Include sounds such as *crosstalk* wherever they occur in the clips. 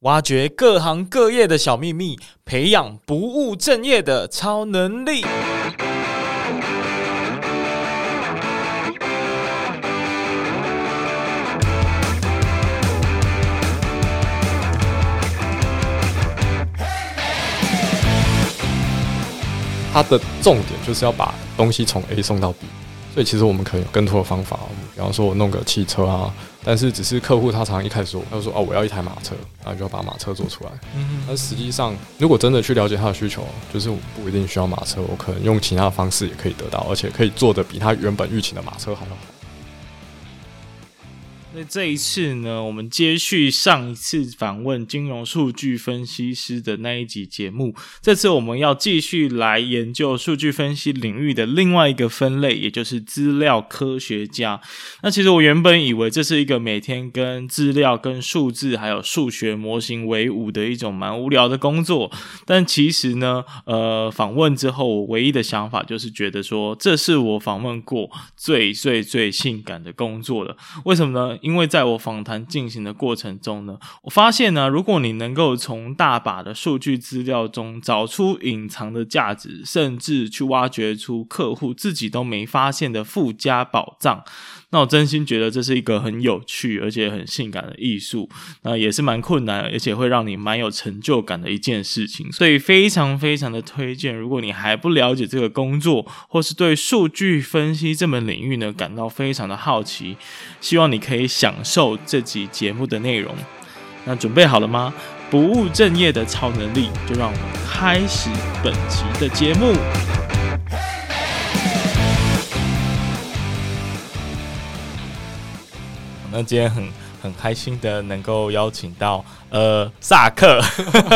挖掘各行各业的小秘密，培养不务正业的超能力。它的重点就是要把东西从 A 送到 B，所以其实我们可以有更多的方法。比方说，我弄个汽车啊，但是只是客户他常常一开始说，他就说哦，我要一台马车，然后就要把马车做出来。嗯，但实际上，如果真的去了解他的需求，就是我不一定需要马车，我可能用其他的方式也可以得到，而且可以做的比他原本预期的马车还要好。那这一次呢，我们接续上一次访问金融数据分析师的那一集节目，这次我们要继续来研究数据分析领域的另外一个分类，也就是资料科学家。那其实我原本以为这是一个每天跟资料、跟数字还有数学模型为伍的一种蛮无聊的工作，但其实呢，呃，访问之后，我唯一的想法就是觉得说，这是我访问过最最最性感的工作了。为什么呢？因为在我访谈进行的过程中呢，我发现呢，如果你能够从大把的数据资料中找出隐藏的价值，甚至去挖掘出客户自己都没发现的附加宝藏，那我真心觉得这是一个很有趣而且很性感的艺术，那也是蛮困难，而且会让你蛮有成就感的一件事情。所以非常非常的推荐，如果你还不了解这个工作，或是对数据分析这门领域呢感到非常的好奇，希望你可以享受这集节目的内容。那准备好了吗？不务正业的超能力，就让我们开始本集的节目。那今天很很开心的能够邀请到呃萨克，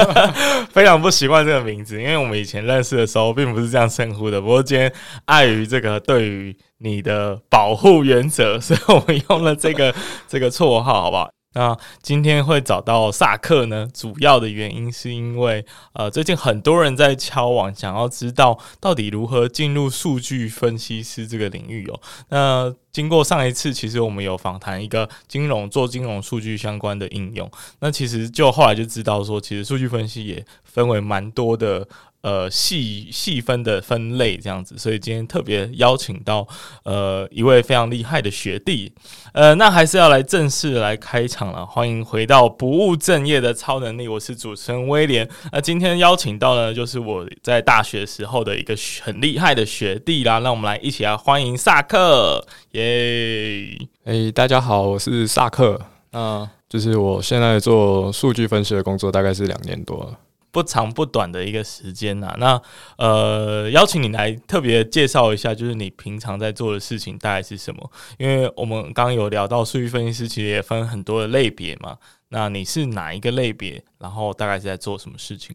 *laughs* 非常不习惯这个名字，因为我们以前认识的时候并不是这样称呼的。不过今天碍于这个对于你的保护原则，所以我们用了这个这个绰号，好不好？那今天会找到萨克呢，主要的原因是因为，呃，最近很多人在敲网，想要知道到底如何进入数据分析师这个领域哦。那经过上一次，其实我们有访谈一个金融做金融数据相关的应用，那其实就后来就知道说，其实数据分析也分为蛮多的。呃，细细分的分类这样子，所以今天特别邀请到呃一位非常厉害的学弟，呃，那还是要来正式来开场了。欢迎回到不务正业的超能力，我是主持人威廉。那今天邀请到呢，就是我在大学时候的一个很厉害的学弟啦。那我们来一起来欢迎萨克，耶！哎，大家好，我是萨克。那就是我现在做数据分析的工作，大概是两年多了。不长不短的一个时间呐、啊，那呃，邀请你来特别介绍一下，就是你平常在做的事情大概是什么？因为我们刚刚有聊到数据分析师，其实也分很多的类别嘛。那你是哪一个类别？然后大概是在做什么事情？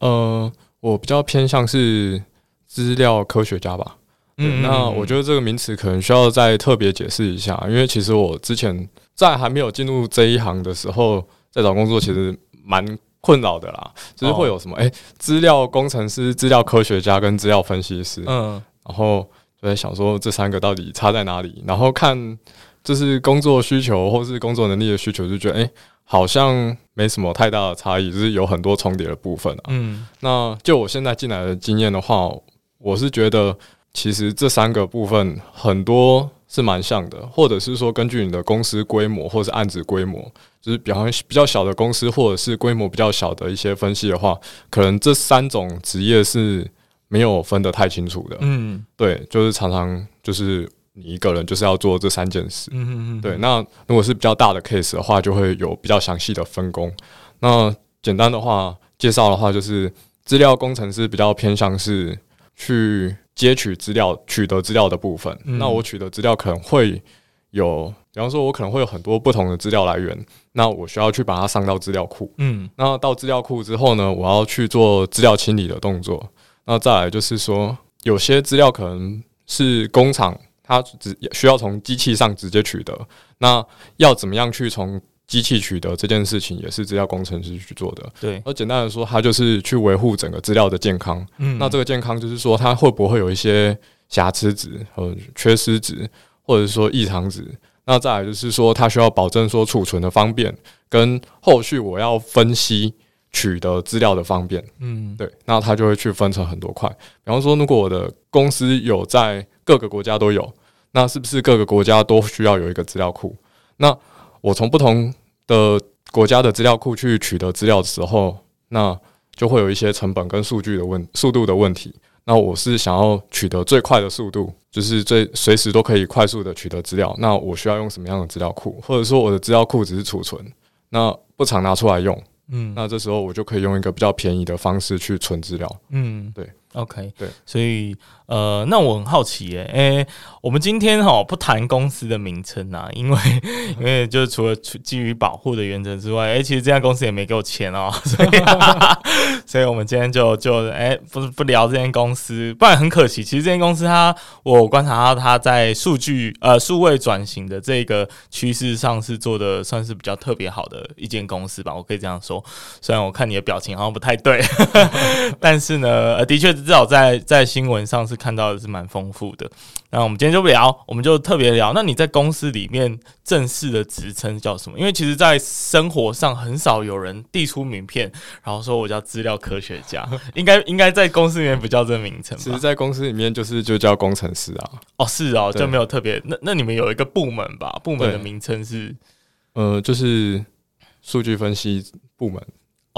呃，我比较偏向是资料科学家吧。嗯，那我觉得这个名词可能需要再特别解释一下，因为其实我之前在还没有进入这一行的时候，在找工作其实蛮。困扰的啦，就是会有什么哎，资、欸、料工程师、资料科学家跟资料分析师，嗯，然后就在想说这三个到底差在哪里？然后看就是工作需求或是工作能力的需求，就觉得哎、欸，好像没什么太大的差异，就是有很多重叠的部分啊。嗯，那就我现在进来的经验的话，我是觉得其实这三个部分很多。是蛮像的，或者是说根据你的公司规模或者是案子规模，就是比方比较小的公司或者是规模比较小的一些分析的话，可能这三种职业是没有分得太清楚的。嗯，对，就是常常就是你一个人就是要做这三件事。嗯嗯嗯。对，那如果是比较大的 case 的话，就会有比较详细的分工。那简单的话介绍的话，就是资料工程师比较偏向是去。接取资料、取得资料的部分，嗯、那我取得资料可能会有，比方说，我可能会有很多不同的资料来源，那我需要去把它上到资料库。嗯，那到资料库之后呢，我要去做资料清理的动作。那再来就是说，有些资料可能是工厂它只需要从机器上直接取得，那要怎么样去从机器取得这件事情也是资料工程师去做的。对，而简单的说，它就是去维护整个资料的健康。嗯，那这个健康就是说，它会不会有一些瑕疵值和缺失值，或者说异常值？那再来就是说，它需要保证说储存的方便，跟后续我要分析取得资料的方便。嗯，对，那它就会去分成很多块。比方说，如果我的公司有在各个国家都有，那是不是各个国家都需要有一个资料库？那我从不同的国家的资料库去取得资料的时候，那就会有一些成本跟数据的问速度的问题。那我是想要取得最快的速度，就是最随时都可以快速的取得资料。那我需要用什么样的资料库？或者说我的资料库只是储存，那不常拿出来用。嗯，那这时候我就可以用一个比较便宜的方式去存资料。嗯，对，OK，对，所以。呃，那我很好奇耶，诶、欸，我们今天哈不谈公司的名称啊，*laughs* 因为因为就是除了基于保护的原则之外，诶、欸，其实这家公司也没给我钱哦，*laughs* 所以 *laughs* 所以我们今天就就诶、欸，不不聊这间公司，不然很可惜。其实这间公司它，我观察到它在数据呃数位转型的这个趋势上是做的算是比较特别好的一间公司吧，我可以这样说。虽然我看你的表情好像不太对，但是呢，呃，的确至少在在新闻上是。看到的是蛮丰富的，那我们今天就不聊，我们就特别聊。那你在公司里面正式的职称叫什么？因为其实，在生活上很少有人递出名片，然后说我叫资料科学家，*laughs* 应该应该在公司里面不叫这个名称。其实，在公司里面就是就叫工程师啊。哦，是哦，就没有特别。那那你们有一个部门吧？部门的名称是呃，就是数据分析部门。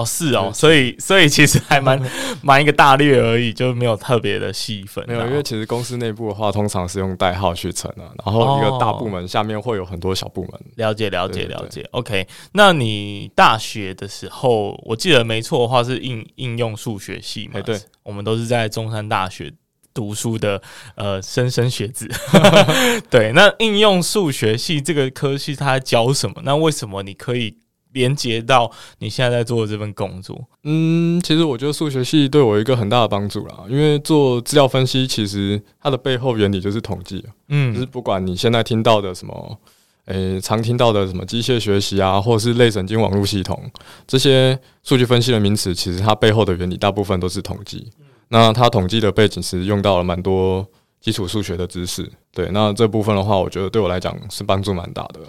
哦，是哦，所以所以其实还蛮 *laughs* 蛮一个大略而已，就没有特别的细分。没有，因为其实公司内部的话，通常是用代号去称啊，然后一个大部门下面会有很多小部门。哦、了解，了解，了解。OK，那你大学的时候，我记得没错的话是应应用数学系嘛？对，我们都是在中山大学读书的呃莘莘学子。*laughs* 对，那应用数学系这个科系，它教什么？那为什么你可以？连接到你现在在做的这份工作，嗯，其实我觉得数学系对我一个很大的帮助啦，因为做资料分析，其实它的背后原理就是统计，嗯，就是不管你现在听到的什么，诶、欸，常听到的什么机械学习啊，或是类神经网络系统这些数据分析的名词，其实它背后的原理大部分都是统计。那它统计的背景是用到了蛮多基础数学的知识，对，那这部分的话，我觉得对我来讲是帮助蛮大的。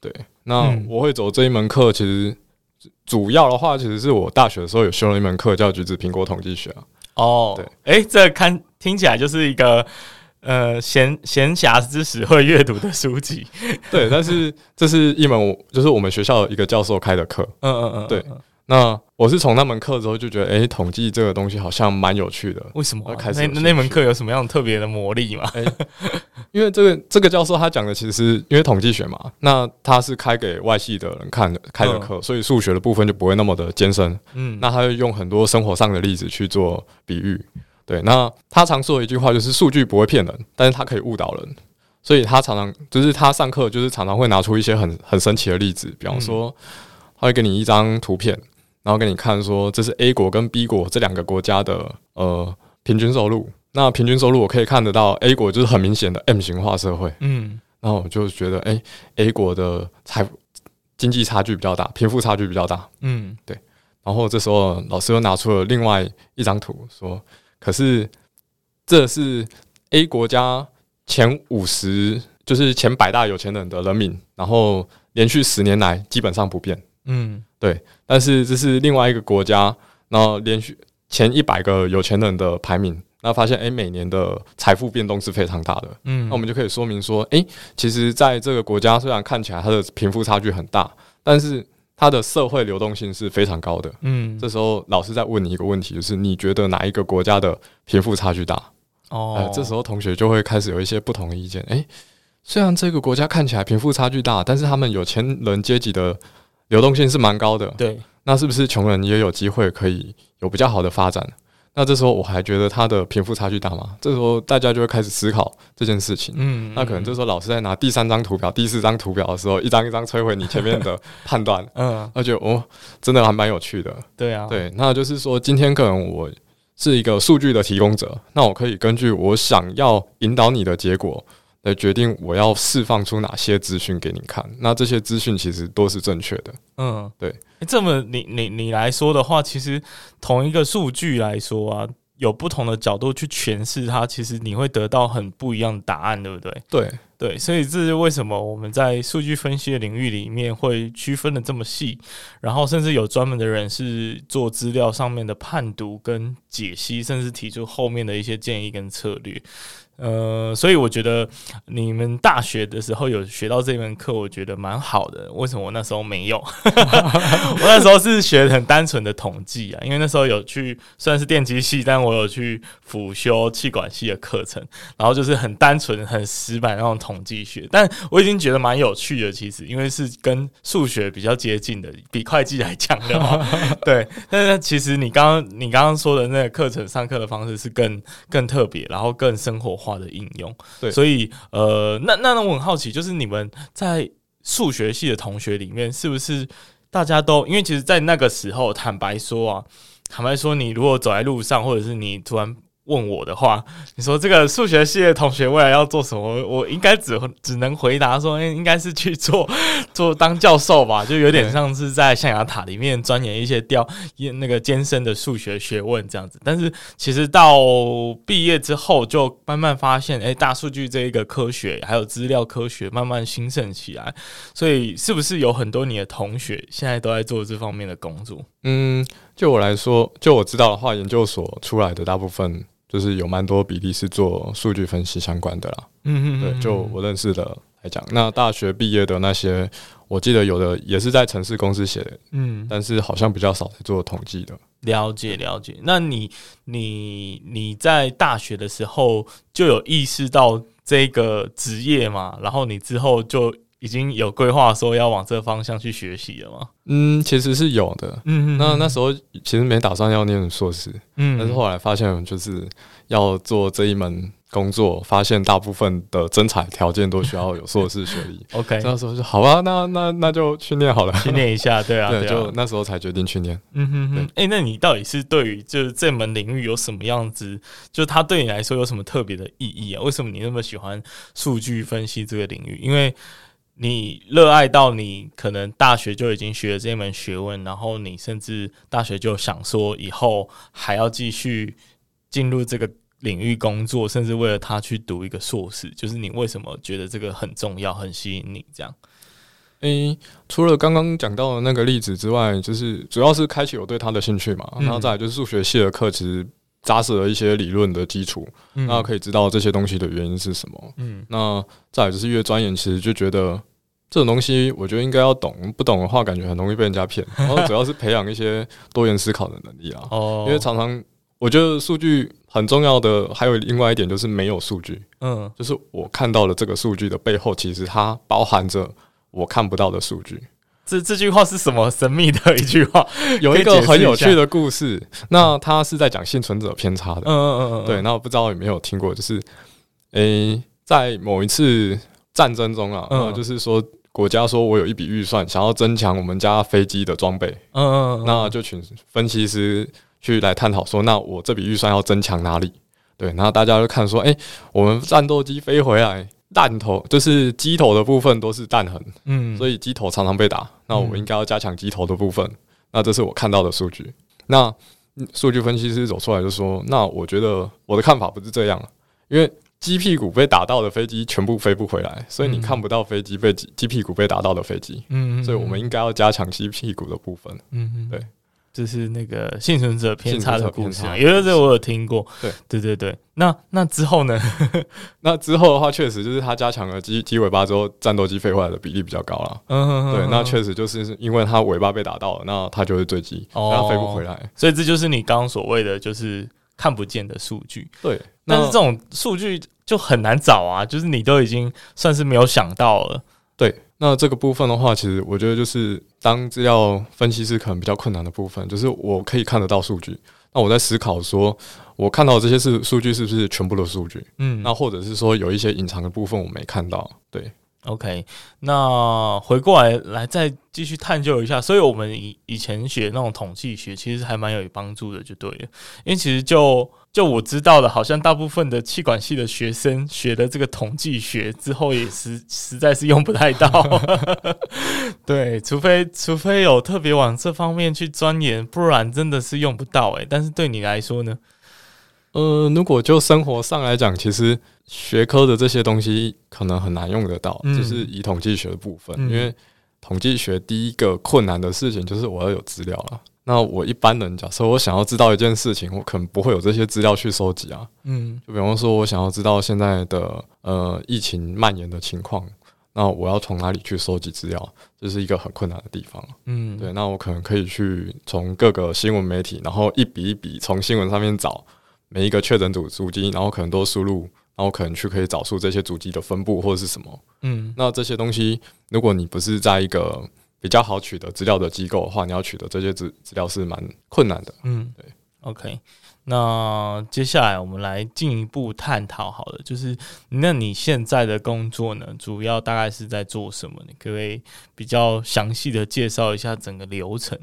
对，那我会走这一门课，其实主要的话，其实是我大学的时候有修了一门课叫橘子苹果统计学啊。哦，对，哎、欸，这看听起来就是一个呃闲闲暇之时会阅读的书籍。对，但是这是一门就是我们学校的一个教授开的课。嗯嗯嗯，对。那我是从那门课之后就觉得，哎、欸，统计这个东西好像蛮有趣的。为什么？开始那那门课有什么样特别的魔力吗？欸、因为这个这个教授他讲的其实是因为统计学嘛，那他是开给外系的人看的开的课，嗯、所以数学的部分就不会那么的艰深。嗯，那他会用很多生活上的例子去做比喻。对，那他常说的一句话就是数据不会骗人，但是他可以误导人。所以他常常就是他上课就是常常会拿出一些很很神奇的例子，比方说他会给你一张图片。然后给你看说，这是 A 国跟 B 国这两个国家的呃平均收入。那平均收入我可以看得到，A 国就是很明显的 M 型化社会。嗯，然后我就觉得，哎，A 国的财富经济差距比较大，贫富差距比较大。嗯，对。然后这时候老师又拿出了另外一张图，说，可是这是 A 国家前五十，就是前百大有钱人的人民，然后连续十年来基本上不变。嗯。对，但是这是另外一个国家，然后连续前一百个有钱人的排名，那发现诶，每年的财富变动是非常大的。嗯，那我们就可以说明说，诶，其实在这个国家虽然看起来它的贫富差距很大，但是它的社会流动性是非常高的。嗯，这时候老师在问你一个问题，就是你觉得哪一个国家的贫富差距大？哦，呃，这时候同学就会开始有一些不同的意见。诶，虽然这个国家看起来贫富差距大，但是他们有钱人阶级的。流动性是蛮高的，对，那是不是穷人也有机会可以有比较好的发展？那这时候我还觉得他的贫富差距大吗？这时候大家就会开始思考这件事情。嗯，那可能这时候老师在拿第三张图表、第四张图表的时候，一张一张摧毁你前面的判断。*laughs* 嗯，而且哦，真的还蛮有趣的。对啊，对，那就是说今天可能我是一个数据的提供者，那我可以根据我想要引导你的结果。来决定我要释放出哪些资讯给你看，那这些资讯其实都是正确的。嗯，对。欸、这么你你你来说的话，其实同一个数据来说啊，有不同的角度去诠释它，其实你会得到很不一样的答案，对不对？对对，所以这是为什么我们在数据分析的领域里面会区分的这么细，然后甚至有专门的人是做资料上面的判读跟解析，甚至提出后面的一些建议跟策略。呃，所以我觉得你们大学的时候有学到这门课，我觉得蛮好的。为什么我那时候没有？*laughs* 我那时候是学很单纯的统计啊，因为那时候有去算是电机系，但我有去辅修气管系的课程，然后就是很单纯、很死板那种统计学。但我已经觉得蛮有趣的，其实因为是跟数学比较接近的，比会计来讲的话，*laughs* 对。但是其实你刚刚你刚刚说的那个课程上课的方式是更更特别，然后更生活化。化的应用，对，所以呃，那那我很好奇，就是你们在数学系的同学里面，是不是大家都因为其实，在那个时候，坦白说啊，坦白说，你如果走在路上，或者是你突然。问我的话，你说这个数学系的同学未来要做什么？我应该只只能回答说，应该是去做 *laughs* 做当教授吧，就有点像是在象牙塔里面钻研一些雕那个艰深的数学学问这样子。但是其实到毕业之后，就慢慢发现，哎，大数据这一个科学还有资料科学慢慢兴盛起来。所以是不是有很多你的同学现在都在做这方面的工作？嗯，就我来说，就我知道的话，研究所出来的大部分。就是有蛮多比例是做数据分析相关的啦，嗯嗯，对，就我认识的来讲，那大学毕业的那些，我记得有的也是在城市公司写的，嗯，但是好像比较少在做统计的。了解了解，那你你你在大学的时候就有意识到这个职业嘛？然后你之后就。已经有规划说要往这个方向去学习了吗？嗯，其实是有的。嗯嗯，那那时候其实没打算要念硕士，嗯，但是后来发现就是要做这一门工作，发现大部分的征才条件都需要有硕士学历。*laughs* OK，那时候就好吧，那那那就去念好了，去念一下，*laughs* 对啊，对，就那时候才决定去念。嗯哼哼，哎、欸，那你到底是对于就是这门领域有什么样子？就它对你来说有什么特别的意义啊？为什么你那么喜欢数据分析这个领域？因为你热爱到你可能大学就已经学了这门学问，然后你甚至大学就想说以后还要继续进入这个领域工作，甚至为了他去读一个硕士。就是你为什么觉得这个很重要、很吸引你？这样？诶，除了刚刚讲到的那个例子之外，就是主要是开启我对他的兴趣嘛。然后再来就是数学系的课，其实扎实了一些理论的基础，那可以知道这些东西的原因是什么。嗯，那再来就是越钻研，其实就觉得。这种东西我觉得应该要懂，不懂的话感觉很容易被人家骗。*laughs* 然后主要是培养一些多元思考的能力啊。哦。因为常常我觉得数据很重要的还有另外一点就是没有数据。嗯。就是我看到了这个数据的背后，其实它包含着我看不到的数据。这这句话是什么神秘的一句话？*laughs* 有一个很有趣的故事。那他是在讲幸存者偏差的。嗯嗯嗯嗯。对。那我不知道有没有听过，就是诶，在某一次。战争中啊，嗯，就是说国家说我有一笔预算，想要增强我们家飞机的装备，嗯嗯，那就请分析师去来探讨说，那我这笔预算要增强哪里？对，然后大家就看说，诶，我们战斗机飞回来，弹头就是机头的部分都是弹痕，嗯，所以机头常常被打，那我们应该要加强机头的部分，那这是我看到的数据。那数据分析师走出来就说，那我觉得我的看法不是这样，因为。鸡屁股被打到的飞机全部飞不回来，所以你看不到飞机被鸡鸡屁股被打到的飞机。嗯，所以我们应该要加强鸡屁股的部分。嗯，对，这是那个幸存者偏差的故事，因为这我有听过。对，对，对，对。那那之后呢？*laughs* 那之后的话，确实就是它加强了鸡鸡尾巴之后，战斗机飞回来的比例比较高了。嗯，对，那确实就是因为它尾巴被打到了，那它就会坠机，然后飞不回来。所以这就是你刚刚所谓的，就是看不见的数据。对。但是这种数据就很难找啊，就是你都已经算是没有想到了。对，那这个部分的话，其实我觉得就是当资料分析师可能比较困难的部分，就是我可以看得到数据，那我在思考说，我看到这些是数据是不是全部的数据？嗯，那或者是说有一些隐藏的部分我没看到，对。OK，那回过来来再继续探究一下，所以我们以以前学那种统计学，其实还蛮有帮助的，就对了。因为其实就就我知道的，好像大部分的气管系的学生学的这个统计学之后，也实实在是用不太到。*laughs* 对，除非除非有特别往这方面去钻研，不然真的是用不到。诶，但是对你来说呢？呃，如果就生活上来讲，其实学科的这些东西可能很难用得到，嗯、就是以统计学的部分，嗯、因为统计学第一个困难的事情就是我要有资料了。那我一般人假设我想要知道一件事情，我可能不会有这些资料去收集啊。嗯，就比方说，我想要知道现在的呃疫情蔓延的情况，那我要从哪里去收集资料？这是一个很困难的地方。嗯，对，那我可能可以去从各个新闻媒体，然后一笔一笔从新闻上面找。每一个确诊组足迹，然后可能都输入，然后可能去可以找出这些足迹的分布或者是什么。嗯，那这些东西，如果你不是在一个比较好取得资料的机构的话，你要取得这些资资料是蛮困难的。嗯，对。OK，那接下来我们来进一步探讨好了，就是那你现在的工作呢，主要大概是在做什么？你可不可以比较详细的介绍一下整个流程？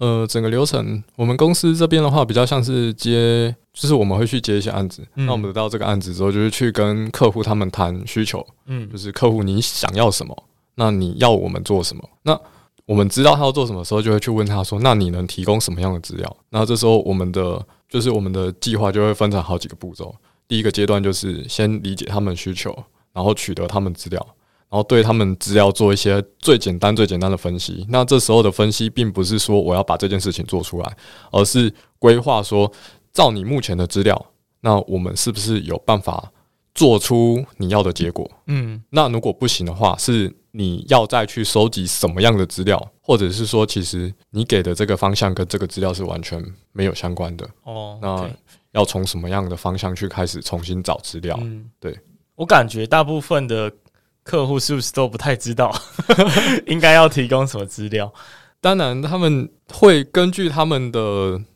呃，整个流程，我们公司这边的话，比较像是接，就是我们会去接一些案子。嗯、那我们得到这个案子之后，就是去跟客户他们谈需求。嗯，就是客户你想要什么，那你要我们做什么？那我们知道他要做什么时候，就会去问他说，那你能提供什么样的资料？那这时候我们的就是我们的计划就会分成好几个步骤。第一个阶段就是先理解他们需求，然后取得他们资料。然后对他们资料做一些最简单、最简单的分析。那这时候的分析，并不是说我要把这件事情做出来，而是规划说，照你目前的资料，那我们是不是有办法做出你要的结果？嗯，那如果不行的话，是你要再去收集什么样的资料，或者是说，其实你给的这个方向跟这个资料是完全没有相关的。哦，那要从什么样的方向去开始重新找资料？嗯，对，我感觉大部分的。客户是不是都不太知道 *laughs* 应该要提供什么资料？当然，他们会根据他们的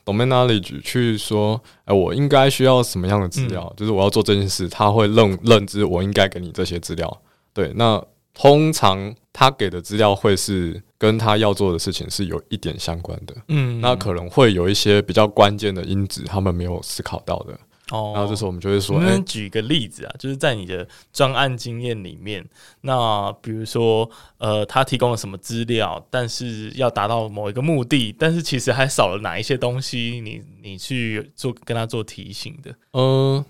domain knowledge 去说，哎，我应该需要什么样的资料？嗯、就是我要做这件事，他会认认知我应该给你这些资料。对，那通常他给的资料会是跟他要做的事情是有一点相关的。嗯，那可能会有一些比较关键的因子，他们没有思考到的。哦，然后这时候我们就会说，能举个例子啊，欸、就是在你的专案经验里面，那比如说，呃，他提供了什么资料，但是要达到某一个目的，但是其实还少了哪一些东西，你你去做跟他做提醒的。嗯，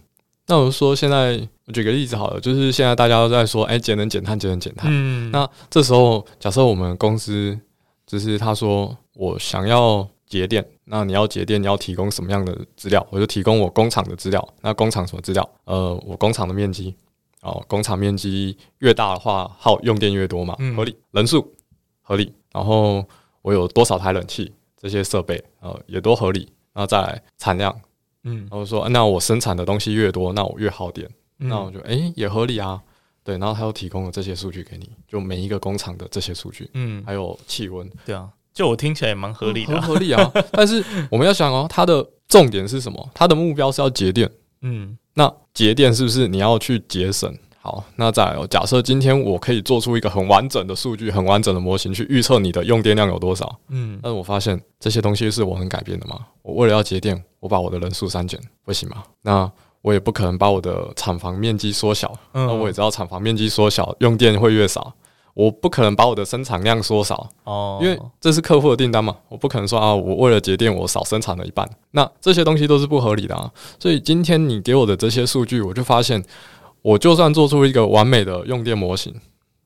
那我说现在我举个例子好了，就是现在大家都在说，哎、欸，节能减碳，节能减碳。嗯，那这时候假设我们公司就是他说我想要。节电，那你要节电，你要提供什么样的资料？我就提供我工厂的资料。那工厂什么资料？呃，我工厂的面积哦，工厂面积越大的话，耗用电越多嘛，合理。人数合理，然后我有多少台冷气，这些设备呃也都合理。然后再来产量，嗯，然后说那我生产的东西越多，那我越耗电，那我就诶、欸、也合理啊，对。然后他又提供了这些数据给你，就每一个工厂的这些数据，嗯，还有气温，对啊。就我听起来也蛮合理的，很合理啊。*laughs* 但是我们要想哦，它的重点是什么？它的目标是要节电。嗯，那节电是不是你要去节省？好，那再来哦，假设今天我可以做出一个很完整的数据、很完整的模型去预测你的用电量有多少。嗯，但是我发现这些东西是我能改变的吗？我为了要节电，我把我的人数删减，不行吗？那我也不可能把我的厂房面积缩小。嗯，那我也知道厂房面积缩小，用电会越少。我不可能把我的生产量缩少哦，因为这是客户的订单嘛，我不可能说啊，我为了节电，我少生产了一半，那这些东西都是不合理的啊。所以今天你给我的这些数据，我就发现，我就算做出一个完美的用电模型，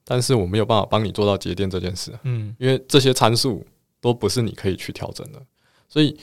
但是我没有办法帮你做到节电这件事，嗯，因为这些参数都不是你可以去调整的。所以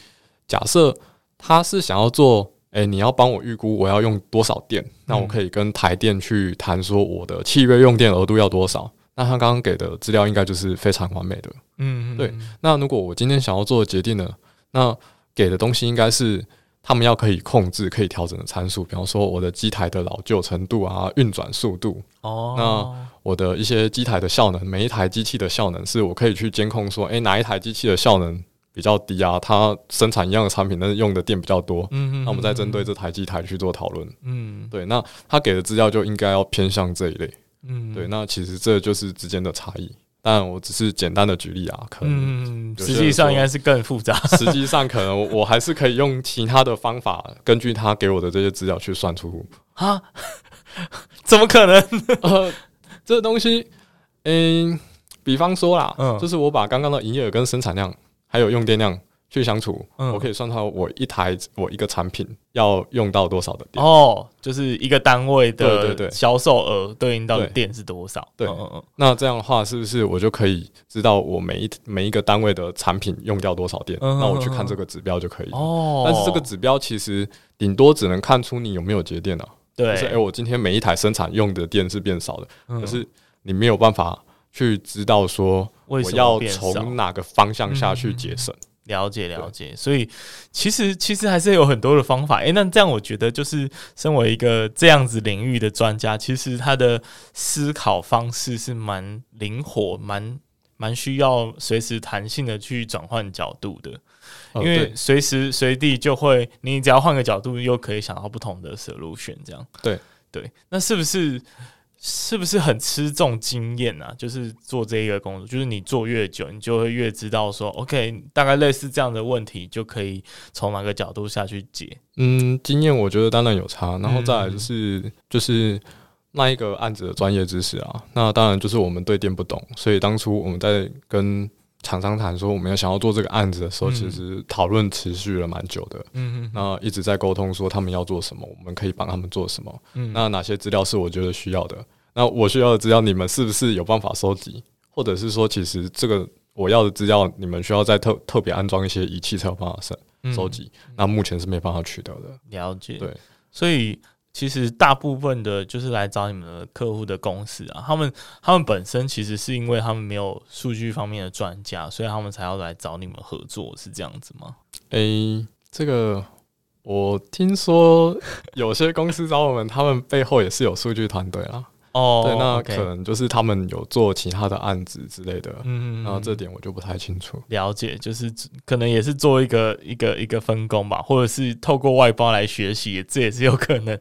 假设他是想要做，诶，你要帮我预估我要用多少电，那我可以跟台电去谈说我的契约用电额度要多少。那他刚刚给的资料应该就是非常完美的，嗯，对。那如果我今天想要做的决定呢，那给的东西应该是他们要可以控制、可以调整的参数，比方说我的机台的老旧程度啊、运转速度。哦。那我的一些机台的效能，每一台机器的效能是我可以去监控说，诶，哪一台机器的效能比较低啊？它生产一样的产品，但是用的电比较多。嗯，那我们再针对这台机台去做讨论。嗯，对。那他给的资料就应该要偏向这一类。嗯，对，那其实这就是之间的差异，但我只是简单的举例啊，可能、嗯、实际上应该是更复杂。实际上，可能我还是可以用其他的方法，根据他给我的这些资料去算出啊？*laughs* 怎么可能？*laughs* 呃，这个东西，嗯，比方说啦，嗯，就是我把刚刚的营业额跟生产量还有用电量去相处，嗯、我可以算出我一台我一个产品要用到多少的电哦，就是一个单位的销售额对应到的电是多少？对，那这样的话是不是我就可以知道我每一每一个单位的产品用掉多少电？嗯、那我去看这个指标就可以哦。但是这个指标其实顶多只能看出你有没有节电啊。对，就是哎、欸，我今天每一台生产用的电是变少的，嗯、可是你没有办法去知道说我要从哪个方向下去节省。了解了解，所以其实其实还是有很多的方法。诶、欸，那这样我觉得就是身为一个这样子领域的专家，其实他的思考方式是蛮灵活、蛮蛮需要随时弹性的去转换角度的，因为随时随地就会，你只要换个角度，又可以想到不同的 solution。这样对对，那是不是？是不是很吃重经验啊？就是做这一个工作，就是你做越久，你就会越知道说，OK，大概类似这样的问题，就可以从哪个角度下去解。嗯，经验我觉得当然有差，然后再来就是、嗯、就是那一个案子的专业知识啊。那当然就是我们对电不懂，所以当初我们在跟厂商谈说我们要想要做这个案子的时候，嗯、其实讨论持续了蛮久的。嗯嗯，那一直在沟通说他们要做什么，我们可以帮他们做什么。嗯，那哪些资料是我觉得需要的？那我需要的资料，你们是不是有办法收集？或者是说，其实这个我要的资料，你们需要再特特别安装一些仪器才有办法收收集？嗯、那目前是没办法取得的。了解。对，所以。其实大部分的，就是来找你们的客户的公司啊，他们他们本身其实是因为他们没有数据方面的专家，所以他们才要来找你们合作，是这样子吗？诶、这个我听说有些公司找我们，他们背后也是有数据团队啊。哦，对，那可能就是他们有做其他的案子之类的，嗯，然后这点我就不太清楚。了解，就是可能也是做一个一个一个分工吧，或者是透过外包来学习，这也是有可能。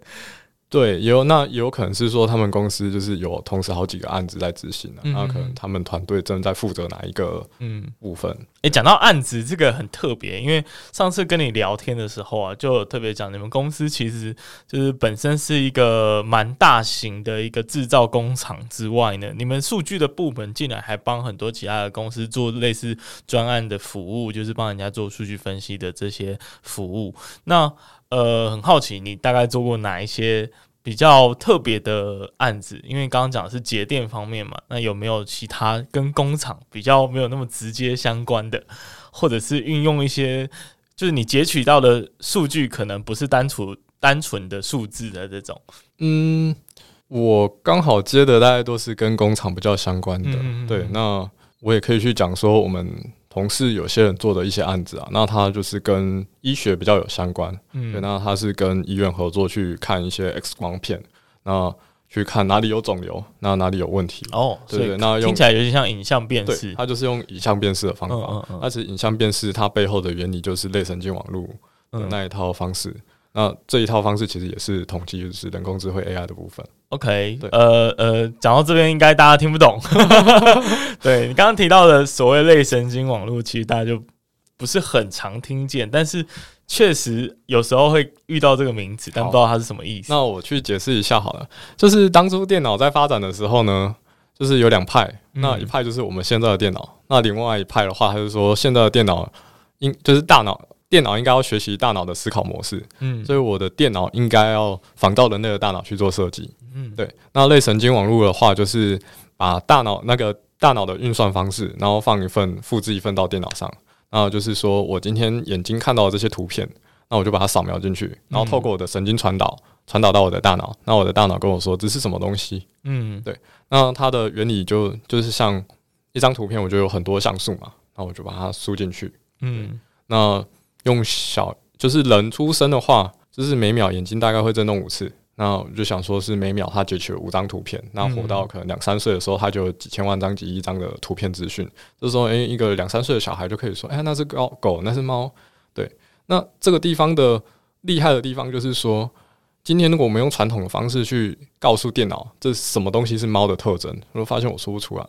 对，有那也有可能是说，他们公司就是有同时好几个案子在执行，嗯、那可能他们团队正在负责哪一个嗯部分。诶、欸，讲到案子这个很特别，因为上次跟你聊天的时候啊，就特别讲你们公司其实就是本身是一个蛮大型的一个制造工厂之外呢，你们数据的部门竟然还帮很多其他的公司做类似专案的服务，就是帮人家做数据分析的这些服务。那呃，很好奇你大概做过哪一些比较特别的案子？因为刚刚讲的是节电方面嘛，那有没有其他跟工厂比较没有那么直接相关的，*laughs* 或者是运用一些就是你截取到的数据可能不是单纯单纯的数字的这种？嗯，我刚好接的大概都是跟工厂比较相关的。嗯、对，那我也可以去讲说我们。同事有些人做的一些案子啊，那他就是跟医学比较有相关，嗯，对，那他是跟医院合作去看一些 X 光片，那去看哪里有肿瘤，那哪里有问题哦，对，对，那用听起来有点像影像辨识，对，他就是用影像辨识的方法，嗯嗯嗯，但是影像辨识它背后的原理就是类神经网络的那一套方式。嗯那这一套方式其实也是统计，就是人工智慧 AI 的部分。OK，呃呃，讲到这边应该大家听不懂。*laughs* *laughs* *laughs* *laughs* 对，你刚刚提到的所谓类神经网络，其实大家就不是很常听见，但是确实有时候会遇到这个名词，但不知道它是什么意思。那我去解释一下好了，就是当初电脑在发展的时候呢，就是有两派，那一派就是我们现在的电脑，嗯、那另外一派的话，他就说现在的电脑应就是大脑。电脑应该要学习大脑的思考模式，嗯，所以我的电脑应该要仿照人类的大脑去做设计，嗯，对。那类神经网络的话，就是把大脑那个大脑的运算方式，然后放一份，复制一份到电脑上，然后就是说我今天眼睛看到的这些图片，那我就把它扫描进去，然后透过我的神经传导，传导到我的大脑，那我的大脑跟我说这是什么东西，嗯，对。那它的原理就就是像一张图片，我就有很多像素嘛，那我就把它输进去，嗯，那。用小就是人出生的话，就是每秒眼睛大概会震动五次。那我就想说，是每秒他截取了五张图片。那活到可能两三岁的时候，他就有几千万张、几亿张的图片资讯。这时候，诶，一个两三岁的小孩就可以说，诶，那是狗狗，那是猫。对，那这个地方的厉害的地方就是说，今天如果我们用传统的方式去告诉电脑，这什么东西是猫的特征，我就发现我说不出来。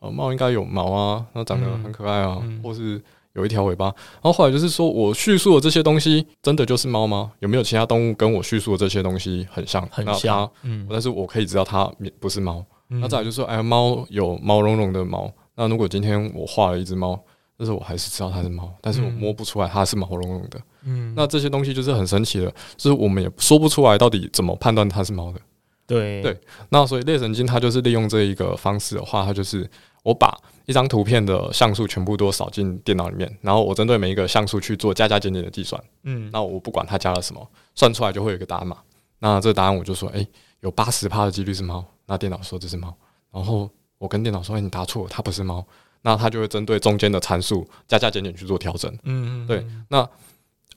哦，猫应该有毛啊，那长得很可爱啊，或是。有一条尾巴，然后后来就是说，我叙述的这些东西真的就是猫吗？有没有其他动物跟我叙述的这些东西很像？很像，嗯，但是我可以知道它不是猫。嗯、那再来就是说，哎，猫有毛茸茸的毛。那如果今天我画了一只猫，但是我还是知道它是猫，但是我摸不出来它是毛茸茸的。嗯，那这些东西就是很神奇的，就是我们也说不出来到底怎么判断它是猫的。对对，那所以类神经它就是利用这一个方式的话，它就是我把一张图片的像素全部都扫进电脑里面，然后我针对每一个像素去做加加减减的计算。嗯，那我不管它加了什么，算出来就会有一个答案嘛。那这个答案我就说，诶、欸，有八十趴的几率是猫。那电脑说这是猫，然后我跟电脑说，你答错了，它不是猫。那它就会针对中间的参数加加减减去做调整。嗯嗯，对。那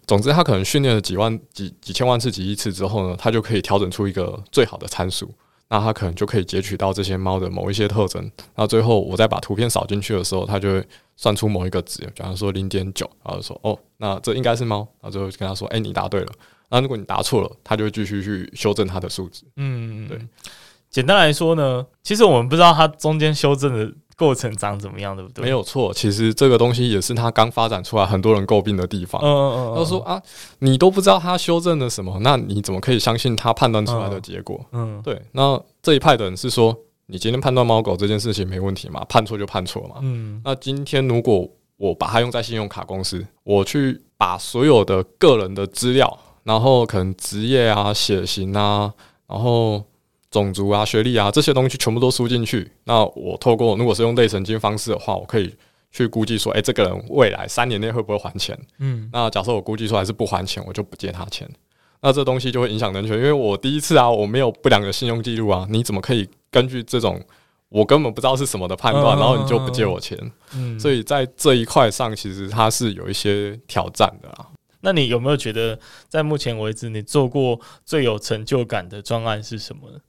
总之，它可能训练了几万、几几千万次、几亿次之后呢，它就可以调整出一个最好的参数。那它可能就可以截取到这些猫的某一些特征。那最后我再把图片扫进去的时候，它就会算出某一个值，假如说零点九，然后说哦，那这应该是猫。然后最后就跟他说，哎、欸，你答对了。那如果你答错了，它就会继续去修正它的数值。嗯，对。简单来说呢，其实我们不知道它中间修正的。过程长怎么样，对不对？没有错，其实这个东西也是他刚发展出来，很多人诟病的地方。嗯嗯嗯，他说啊，你都不知道他修正了什么，那你怎么可以相信他判断出来的结果？嗯，对。那这一派的人是说，你今天判断猫狗这件事情没问题嘛？判错就判错嘛。嗯。那今天如果我把它用在信用卡公司，我去把所有的个人的资料，然后可能职业啊、血型啊，然后。种族啊、学历啊这些东西全部都输进去，那我透过如果是用类神经方式的话，我可以去估计说，诶、欸，这个人未来三年内会不会还钱？嗯，那假设我估计出来是不还钱，我就不借他钱。那这东西就会影响人权，因为我第一次啊，我没有不良的信用记录啊，你怎么可以根据这种我根本不知道是什么的判断，然后你就不借我钱？嗯，所以在这一块上，其实它是有一些挑战的啊。那你有没有觉得，在目前为止，你做过最有成就感的专案是什么呢？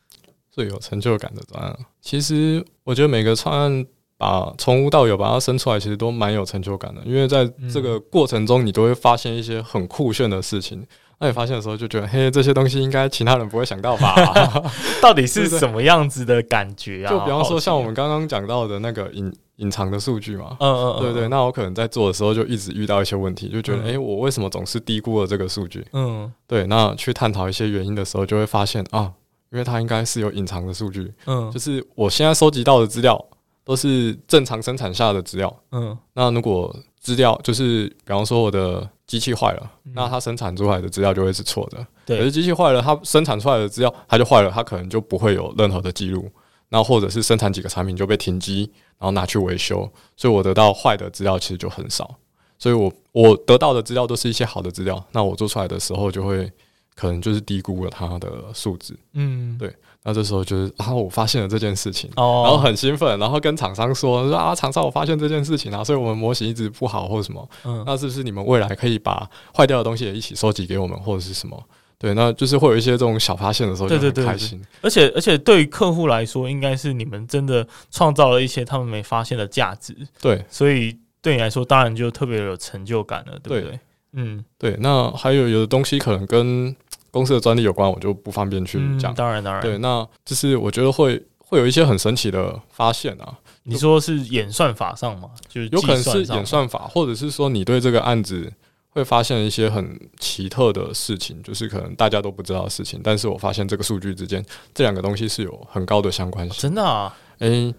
最有成就感的专案，其实我觉得每个创案把从无到有把它生出来，其实都蛮有成就感的。因为在这个过程中，你都会发现一些很酷炫的事情。那你发现的时候，就觉得嘿，这些东西应该其他人不会想到吧？*laughs* 到底是什么样子的感觉啊？就比方说，像我们刚刚讲到的那个隐隐藏的数据嘛，嗯嗯，对对。那我可能在做的时候，就一直遇到一些问题，就觉得哎，我为什么总是低估了这个数据？嗯，对。那去探讨一些原因的时候，就会发现啊。因为它应该是有隐藏的数据，嗯，就是我现在收集到的资料都是正常生产下的资料，嗯，那如果资料就是比方说我的机器坏了，嗯，那它生产出来的资料就会是错的，对，可是机器坏了，它生产出来的资料它就坏了，它可能就不会有任何的记录，那或者是生产几个产品就被停机，然后拿去维修，所以我得到坏的资料其实就很少，所以我我得到的资料都是一些好的资料，那我做出来的时候就会。可能就是低估了他的素质，嗯，对。那这时候就是啊，我发现了这件事情，哦，然后很兴奋，然后跟厂商说说啊，厂商我发现这件事情啊，所以我们模型一直不好或者什么，嗯，那是不是你们未来可以把坏掉的东西也一起收集给我们，或者是什么？对，那就是会有一些这种小发现的时候就很开心。而且而且对于客户来说，应该是你们真的创造了一些他们没发现的价值，对，所以对你来说，当然就特别有成就感了，对不对？对嗯，对。那还有有的东西可能跟公司的专利有关，我就不方便去讲。嗯。当然，当然，对，那就是我觉得会会有一些很神奇的发现啊。你说是演算法上吗？就是有可能是演算法，或者是说你对这个案子会发现一些很奇特的事情，就是可能大家都不知道的事情。但是我发现这个数据之间这两个东西是有很高的相关性。真的啊？诶、欸，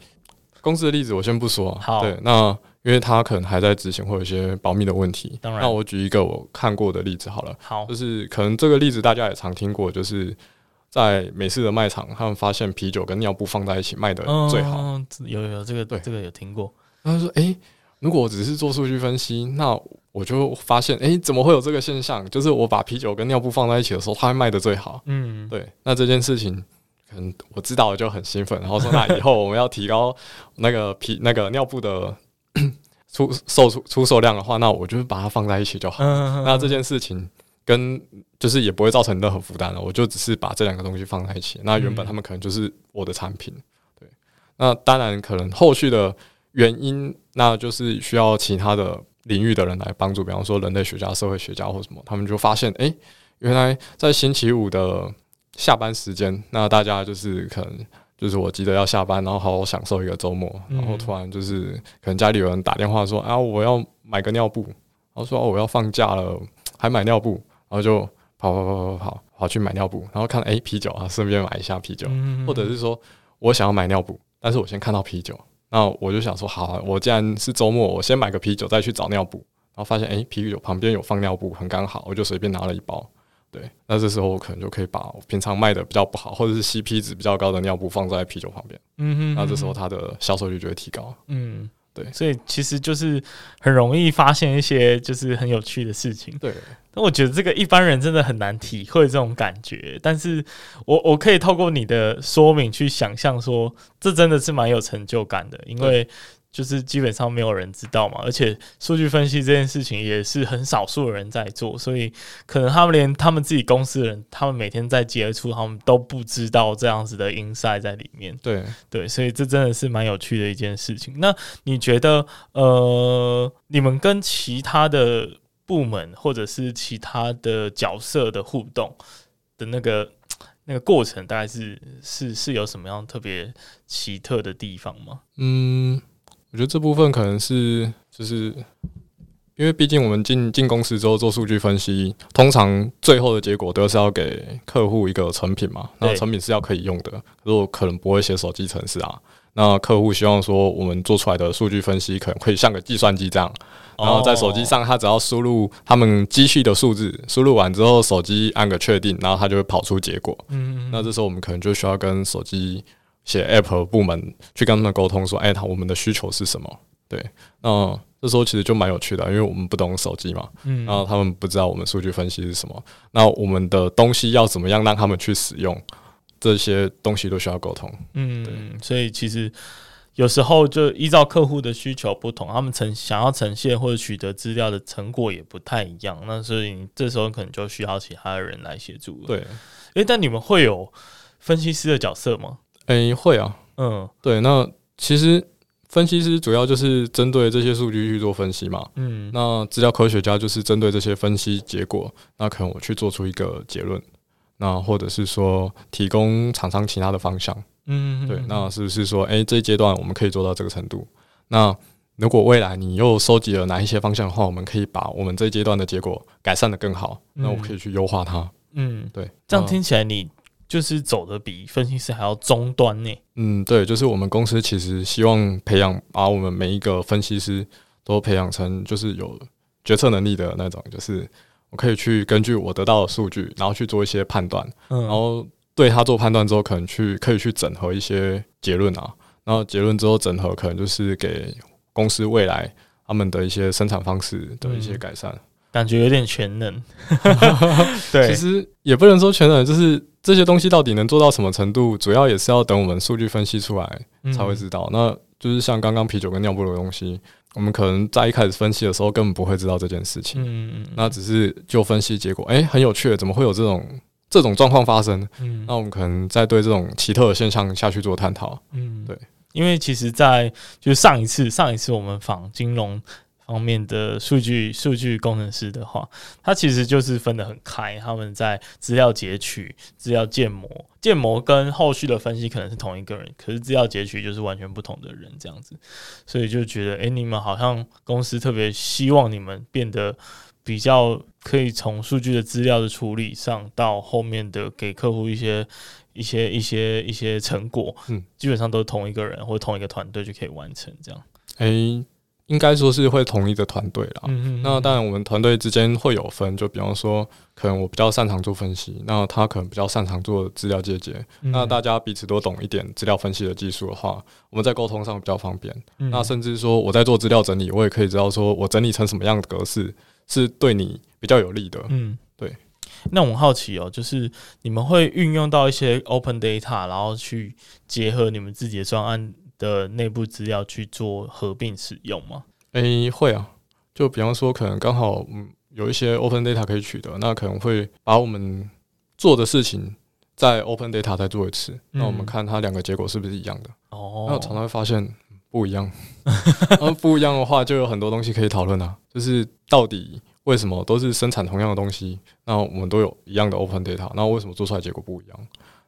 公司的例子我先不说。好，对，那。因为他可能还在执行，会有一些保密的问题。当然，那我举一个我看过的例子好了。好，就是可能这个例子大家也常听过，就是在美式的卖场，他们发现啤酒跟尿布放在一起卖的最好。嗯、有有这个对，这个有听过。他说：“诶、欸，如果我只是做数据分析，那我就发现，诶、欸，怎么会有这个现象？就是我把啤酒跟尿布放在一起的时候，它会卖的最好。”嗯，对。那这件事情，可能我知道了就很兴奋，然后说：“那以后我们要提高那个皮那个尿布的。” *coughs* 出售出出售量的话，那我就把它放在一起就好。那这件事情跟就是也不会造成任何负担了。我就只是把这两个东西放在一起。那原本他们可能就是我的产品，对。那当然可能后续的原因，那就是需要其他的领域的人来帮助，比方说人类学家、社会学家或什么，他们就发现，哎，原来在星期五的下班时间，那大家就是可能。就是我急得要下班，然后好好享受一个周末，然后突然就是可能家里有人打电话说啊，我要买个尿布，然后说我要放假了，还买尿布，然后就跑跑跑跑跑跑去买尿布，然后看哎啤酒啊，顺便买一下啤酒，或者是说我想要买尿布，但是我先看到啤酒，那我就想说，好啊，我既然是周末，我先买个啤酒，再去找尿布。然后发现，诶，啤酒旁边有放尿布，很刚好，我就随便拿了一包。对，那这时候我可能就可以把我平常卖的比较不好，或者是 CP 值比较高的尿布放在啤酒旁边。嗯哼，那这时候它的销售率就会提高。嗯。对，所以其实就是很容易发现一些就是很有趣的事情。对，但我觉得这个一般人真的很难体会这种感觉。但是我我可以透过你的说明去想象说，这真的是蛮有成就感的，因为。就是基本上没有人知道嘛，而且数据分析这件事情也是很少数的人在做，所以可能他们连他们自己公司的人，他们每天在接触，他们都不知道这样子的 insight 在里面。对对，所以这真的是蛮有趣的一件事情。那你觉得，呃，你们跟其他的部门或者是其他的角色的互动的那个那个过程，大概是是是有什么样特别奇特的地方吗？嗯。我觉得这部分可能是，就是因为毕竟我们进进公司之后做数据分析，通常最后的结果都是要给客户一个成品嘛。那成品是要可以用的，可是我可能不会写手机程式啊。那客户希望说我们做出来的数据分析可能会像个计算机这样，然后在手机上他只要输入他们机器的数字，输入完之后手机按个确定，然后他就会跑出结果。嗯，那这时候我们可能就需要跟手机。写 App 部门去跟他们沟通说，哎，他我们的需求是什么？对，那这时候其实就蛮有趣的，因为我们不懂手机嘛，嗯，然后他们不知道我们数据分析是什么，那我们的东西要怎么样让他们去使用，这些东西都需要沟通，嗯，对，所以其实有时候就依照客户的需求不同，他们呈想要呈现或者取得资料的成果也不太一样，那所以你这时候可能就需要其他的人来协助了，对，诶，但你们会有分析师的角色吗？诶、欸，会啊，嗯，对，那其实分析师主要就是针对这些数据去做分析嘛，嗯，那资料科学家就是针对这些分析结果，那可能我去做出一个结论，那或者是说提供厂商其他的方向，嗯，对，那是不是说，诶、欸，这一阶段我们可以做到这个程度？那如果未来你又收集了哪一些方向的话，我们可以把我们这一阶段的结果改善的更好，那我可以去优化它，嗯，对，这样听起来你。就是走的比分析师还要终端呢。嗯，对，就是我们公司其实希望培养，把我们每一个分析师都培养成就是有决策能力的那种，就是我可以去根据我得到的数据，然后去做一些判断，嗯，然后对他做判断之后，可能去可以去整合一些结论啊，然后结论之后整合，可能就是给公司未来他们的一些生产方式的一些改善。嗯，感觉有点全能。*laughs* 对，其实也不能说全能，就是。这些东西到底能做到什么程度，主要也是要等我们数据分析出来才会知道。嗯、那就是像刚刚啤酒跟尿布的东西，我们可能在一开始分析的时候根本不会知道这件事情。嗯嗯，那只是就分析结果，哎、欸，很有趣，怎么会有这种这种状况发生？嗯，那我们可能在对这种奇特的现象下去做探讨。嗯，对，因为其实，在就是上一次上一次我们访金融。方面的数据数据工程师的话，他其实就是分得很开。他们在资料截取、资料建模、建模跟后续的分析可能是同一个人，可是资料截取就是完全不同的人这样子。所以就觉得，哎、欸，你们好像公司特别希望你们变得比较可以从数据的资料的处理上，到后面的给客户一些一些一些一些成果，嗯，基本上都是同一个人或同一个团队就可以完成这样。哎、欸。应该说是会同一个团队啦。嗯嗯。那当然，我们团队之间会有分，就比方说，可能我比较擅长做分析，那他可能比较擅长做资料结节。嗯。那大家彼此都懂一点资料分析的技术的话，我们在沟通上比较方便。嗯。那甚至说我在做资料整理，我也可以知道说我整理成什么样的格式是对你比较有利的。嗯，对。那我很好奇哦，就是你们会运用到一些 open data，然后去结合你们自己的专案。的内部资料去做合并使用吗？诶、欸，会啊。就比方说，可能刚好嗯有一些 open data 可以取得，那可能会把我们做的事情在 open data 再做一次。嗯、那我们看它两个结果是不是一样的？哦，那我常常会发现不一样。*laughs* 那不一样的话，就有很多东西可以讨论啊。就是到底为什么都是生产同样的东西，那我们都有一样的 open data，那为什么做出来结果不一样？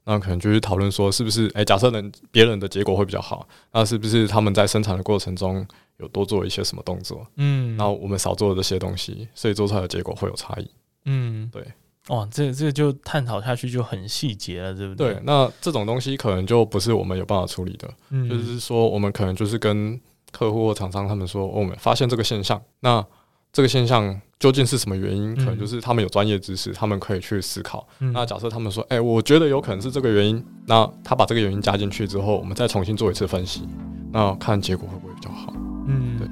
那可能就是讨论说，是不是哎、欸，假设人别人的结果会比较好，那是不是他们在生产的过程中有多做一些什么动作？嗯，那我们少做了这些东西，所以做出来的结果会有差异。嗯，对。哇，这这就探讨下去就很细节了，对不对？对，那这种东西可能就不是我们有办法处理的，嗯，就是说我们可能就是跟客户或厂商他们说，我们发现这个现象，那这个现象究竟是什么原因？可能就是他们有专业知识，他们可以去思考。嗯、那假设他们说，哎、欸，我觉得有可能是这个原因，那他把这个原因加进去之后，我们再重新做一次分析，那看结果会不会比较好？嗯，对。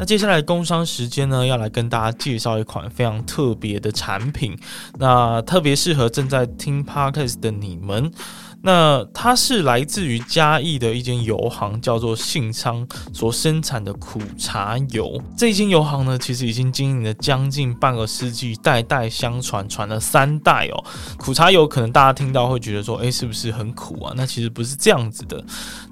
那接下来工商时间呢，要来跟大家介绍一款非常特别的产品，那特别适合正在听 Podcast 的你们。那它是来自于嘉义的一间油行，叫做信昌所生产的苦茶油。这间油行呢，其实已经经营了将近半个世纪，代代相传，传了三代哦。苦茶油可能大家听到会觉得说，诶，是不是很苦啊？那其实不是这样子的。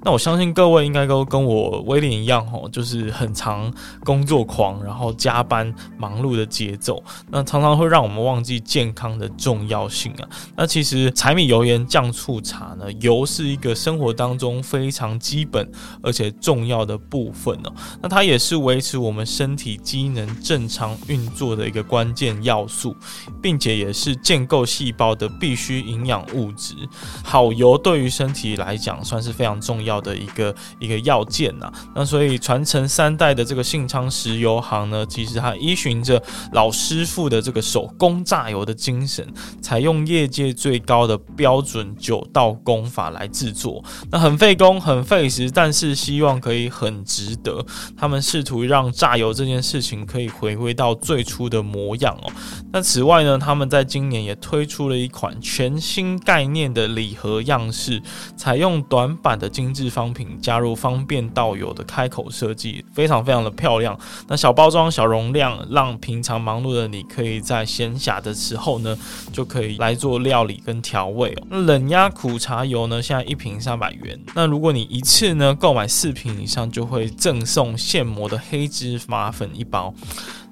那我相信各位应该都跟我威廉一样哦，就是很常工作狂，然后加班忙碌的节奏，那常常会让我们忘记健康的重要性啊。那其实柴米油盐酱醋茶。呢，油是一个生活当中非常基本而且重要的部分哦。那它也是维持我们身体机能正常运作的一个关键要素，并且也是建构细胞的必须营养物质。好油对于身体来讲算是非常重要的一个一个要件呐。那所以传承三代的这个信昌石油行呢，其实它依循着老师傅的这个手工榨油的精神，采用业界最高的标准九道。工法来制作，那很费工很费时，但是希望可以很值得。他们试图让榨油这件事情可以回归到最初的模样哦。那此外呢，他们在今年也推出了一款全新概念的礼盒样式，采用短版的精致方瓶，加入方便倒油的开口设计，非常非常的漂亮。那小包装小容量，让平常忙碌的你可以在闲暇的时候呢，就可以来做料理跟调味哦。那冷压苦。茶油呢，现在一瓶三百元。那如果你一次呢购买四瓶以上，就会赠送现磨的黑芝麻粉一包。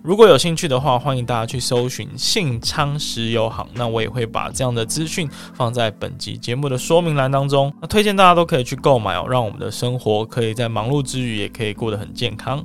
如果有兴趣的话，欢迎大家去搜寻信昌石油行。那我也会把这样的资讯放在本集节目的说明栏当中。那推荐大家都可以去购买哦，让我们的生活可以在忙碌之余，也可以过得很健康。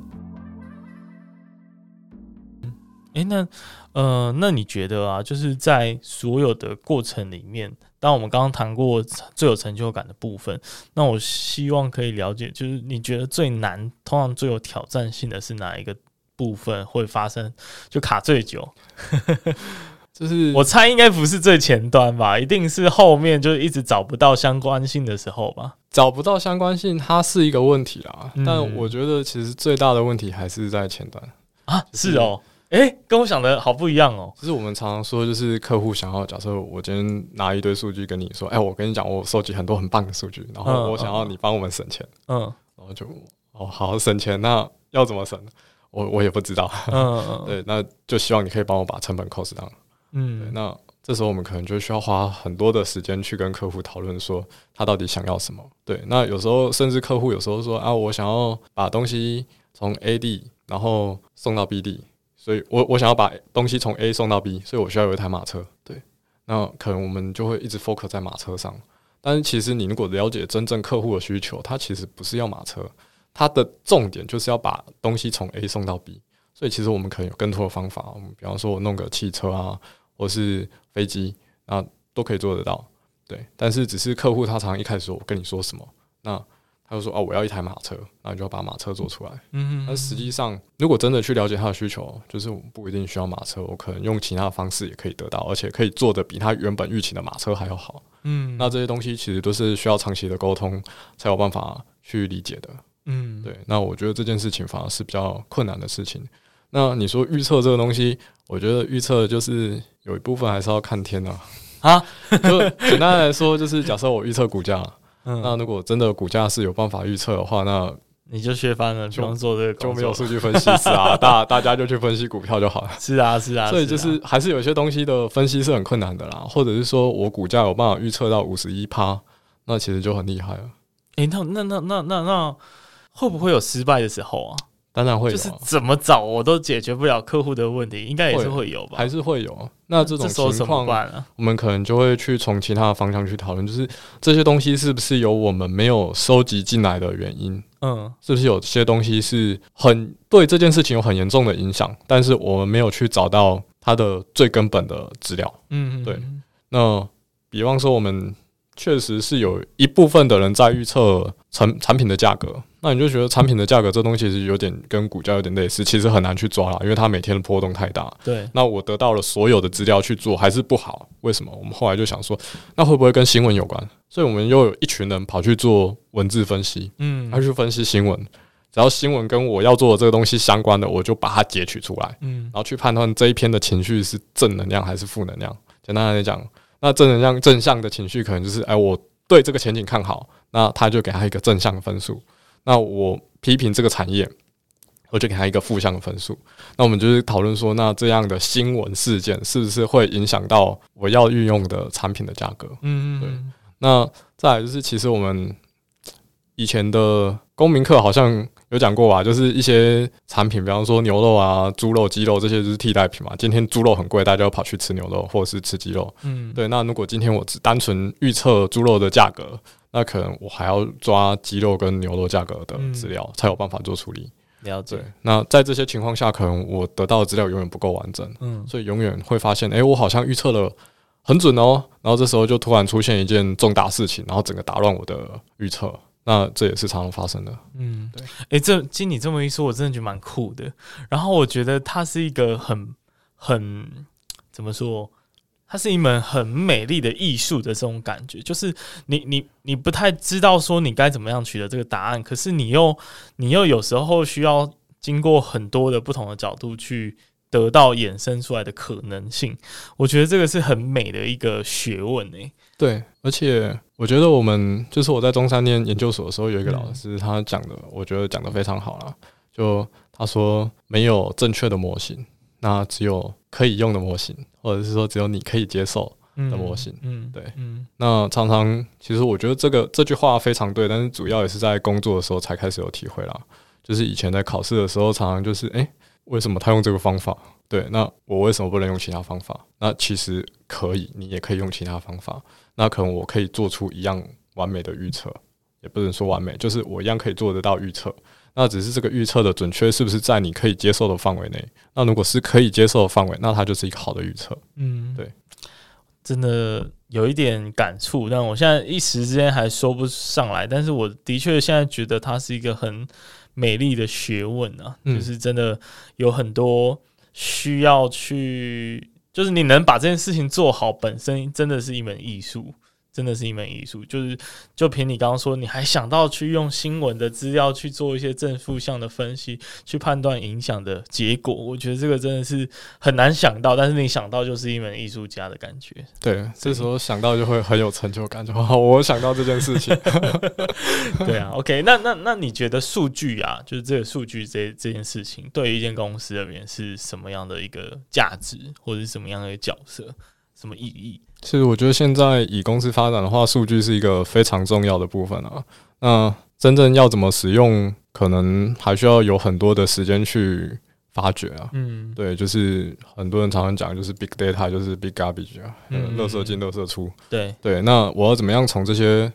诶，那呃，那你觉得啊，就是在所有的过程里面，当我们刚刚谈过最有成就感的部分，那我希望可以了解，就是你觉得最难、通常最有挑战性的是哪一个部分会发生，就卡最久？*laughs* 就是我猜应该不是最前端吧，一定是后面就一直找不到相关性的时候吧？找不到相关性，它是一个问题啦。嗯、但我觉得其实最大的问题还是在前端啊，是哦。哎、欸，跟我想的好不一样哦。就是我们常常说，就是客户想要，假设我今天拿一堆数据跟你说，哎、欸，我跟你讲，我收集很多很棒的数据，然后我想要你帮我们省钱，嗯，然后就哦，好省钱，那要怎么省？我我也不知道，嗯嗯，*laughs* 对，那就希望你可以帮我把成本 cost down，嗯，那这时候我们可能就需要花很多的时间去跟客户讨论，说他到底想要什么。对，那有时候甚至客户有时候说啊，我想要把东西从 A 地然后送到 B 地。所以我，我想要把东西从 A 送到 B，所以我需要有一台马车。对，那可能我们就会一直 focus 在马车上。但是，其实你如果了解真正客户的需求，他其实不是要马车，他的重点就是要把东西从 A 送到 B。所以，其实我们可能有更多的方法。我们比方说，我弄个汽车啊，或是飞机啊，都可以做得到。对，但是只是客户他常常一开始说我跟你说什么，那。他就说：“哦，我要一台马车，那你就要把马车做出来。”嗯，但实际上，如果真的去了解他的需求，就是我不一定需要马车，我可能用其他的方式也可以得到，而且可以做的比他原本预期的马车还要好。嗯，那这些东西其实都是需要长期的沟通才有办法去理解的。嗯，对。那我觉得这件事情反而是比较困难的事情。那你说预测这个东西，我觉得预测就是有一部分还是要看天啊。啊，就简单来说，就是假设我预测股价。嗯，那如果真的股价是有办法预测的话，那你就削翻了，就做这个就没有数据分析师啊，*laughs* 大大家就去分析股票就好了。是啊，是啊，所以就是还是有些东西的分析是很困难的啦，或者是说我股价有办法预测到五十一趴，那其实就很厉害了。诶、欸，那那那那那那会不会有失败的时候啊？当然会有，就是怎么找我都解决不了客户的问题，应该也是会有吧？还是会有。那这种情况，我们可能就会去从其他的方向去讨论，就是这些东西是不是有我们没有收集进来的原因？嗯，是不是有些东西是很对这件事情有很严重的影响，但是我们没有去找到它的最根本的资料？嗯，对。那比方说，我们确实是有一部分的人在预测产产品的价格。那你就觉得产品的价格这东西是有点跟股价有点类似，其实很难去抓啦，因为它每天的波动太大。对。那我得到了所有的资料去做，还是不好。为什么？我们后来就想说，那会不会跟新闻有关？所以我们又有一群人跑去做文字分析，嗯，他去分析新闻，只要新闻跟我要做的这个东西相关的，我就把它截取出来，嗯，然后去判断这一篇的情绪是正能量还是负能量。简单来讲，那正能量正向的情绪可能就是，哎，我对这个前景看好，那他就给他一个正向的分数。那我批评这个产业，我就给他一个负向的分数。那我们就是讨论说，那这样的新闻事件是不是会影响到我要运用的产品的价格？嗯嗯，对。那再来就是，其实我们以前的公民课好像有讲过吧，就是一些产品，比方说牛肉啊、猪肉、鸡肉这些就是替代品嘛。今天猪肉很贵，大家要跑去吃牛肉或者是吃鸡肉。嗯，对。那如果今天我只单纯预测猪肉的价格，那可能我还要抓鸡肉跟牛肉价格的资料，才有办法做处理。了解。那在这些情况下，可能我得到的资料永远不够完整。嗯，所以永远会发现，诶，我好像预测了很准哦。然后这时候就突然出现一件重大事情，然后整个打乱我的预测。那这也是常常发生的。嗯，对。诶，这经你这么一说，我真的觉得蛮酷的。然后我觉得它是一个很很怎么说？它是一门很美丽的艺术的这种感觉，就是你你你不太知道说你该怎么样取得这个答案，可是你又你又有时候需要经过很多的不同的角度去得到衍生出来的可能性。我觉得这个是很美的一个学问诶。对，而且我觉得我们就是我在中山念研究所的时候，有一个老师他讲的，我觉得讲得非常好啦。就他说没有正确的模型。那只有可以用的模型，或者是说只有你可以接受的模型。嗯，对。嗯，那常常其实我觉得这个这句话非常对，但是主要也是在工作的时候才开始有体会啦。就是以前在考试的时候，常常就是诶、欸，为什么他用这个方法？对，那我为什么不能用其他方法？那其实可以，你也可以用其他方法。那可能我可以做出一样完美的预测，也不能说完美，就是我一样可以做得到预测。那只是这个预测的准确是不是在你可以接受的范围内？那如果是可以接受的范围，那它就是一个好的预测。嗯，对，真的有一点感触，但我现在一时之间还说不上来。但是我的确现在觉得它是一个很美丽的学问啊，嗯，就是真的有很多需要去，就是你能把这件事情做好，本身真的是一门艺术。真的是一门艺术，就是就凭你刚刚说，你还想到去用新闻的资料去做一些正负向的分析，去判断影响的结果，我觉得这个真的是很难想到，但是你想到就是一门艺术家的感觉。对，这时候想到就会很有成就感，就好，我想到这件事情。*laughs* 对啊，OK，那那那你觉得数据啊，就是这个数据这这件事情，对于一间公司而言是什么样的一个价值，或者是什么样的一个角色，什么意义？其实我觉得现在以公司发展的话，数据是一个非常重要的部分啊。那真正要怎么使用，可能还需要有很多的时间去发掘啊。嗯，对，就是很多人常常讲，就是 big data 就是 big garbage 啊，嗯，垃圾进，垃圾出。对对，那我要怎么样从这些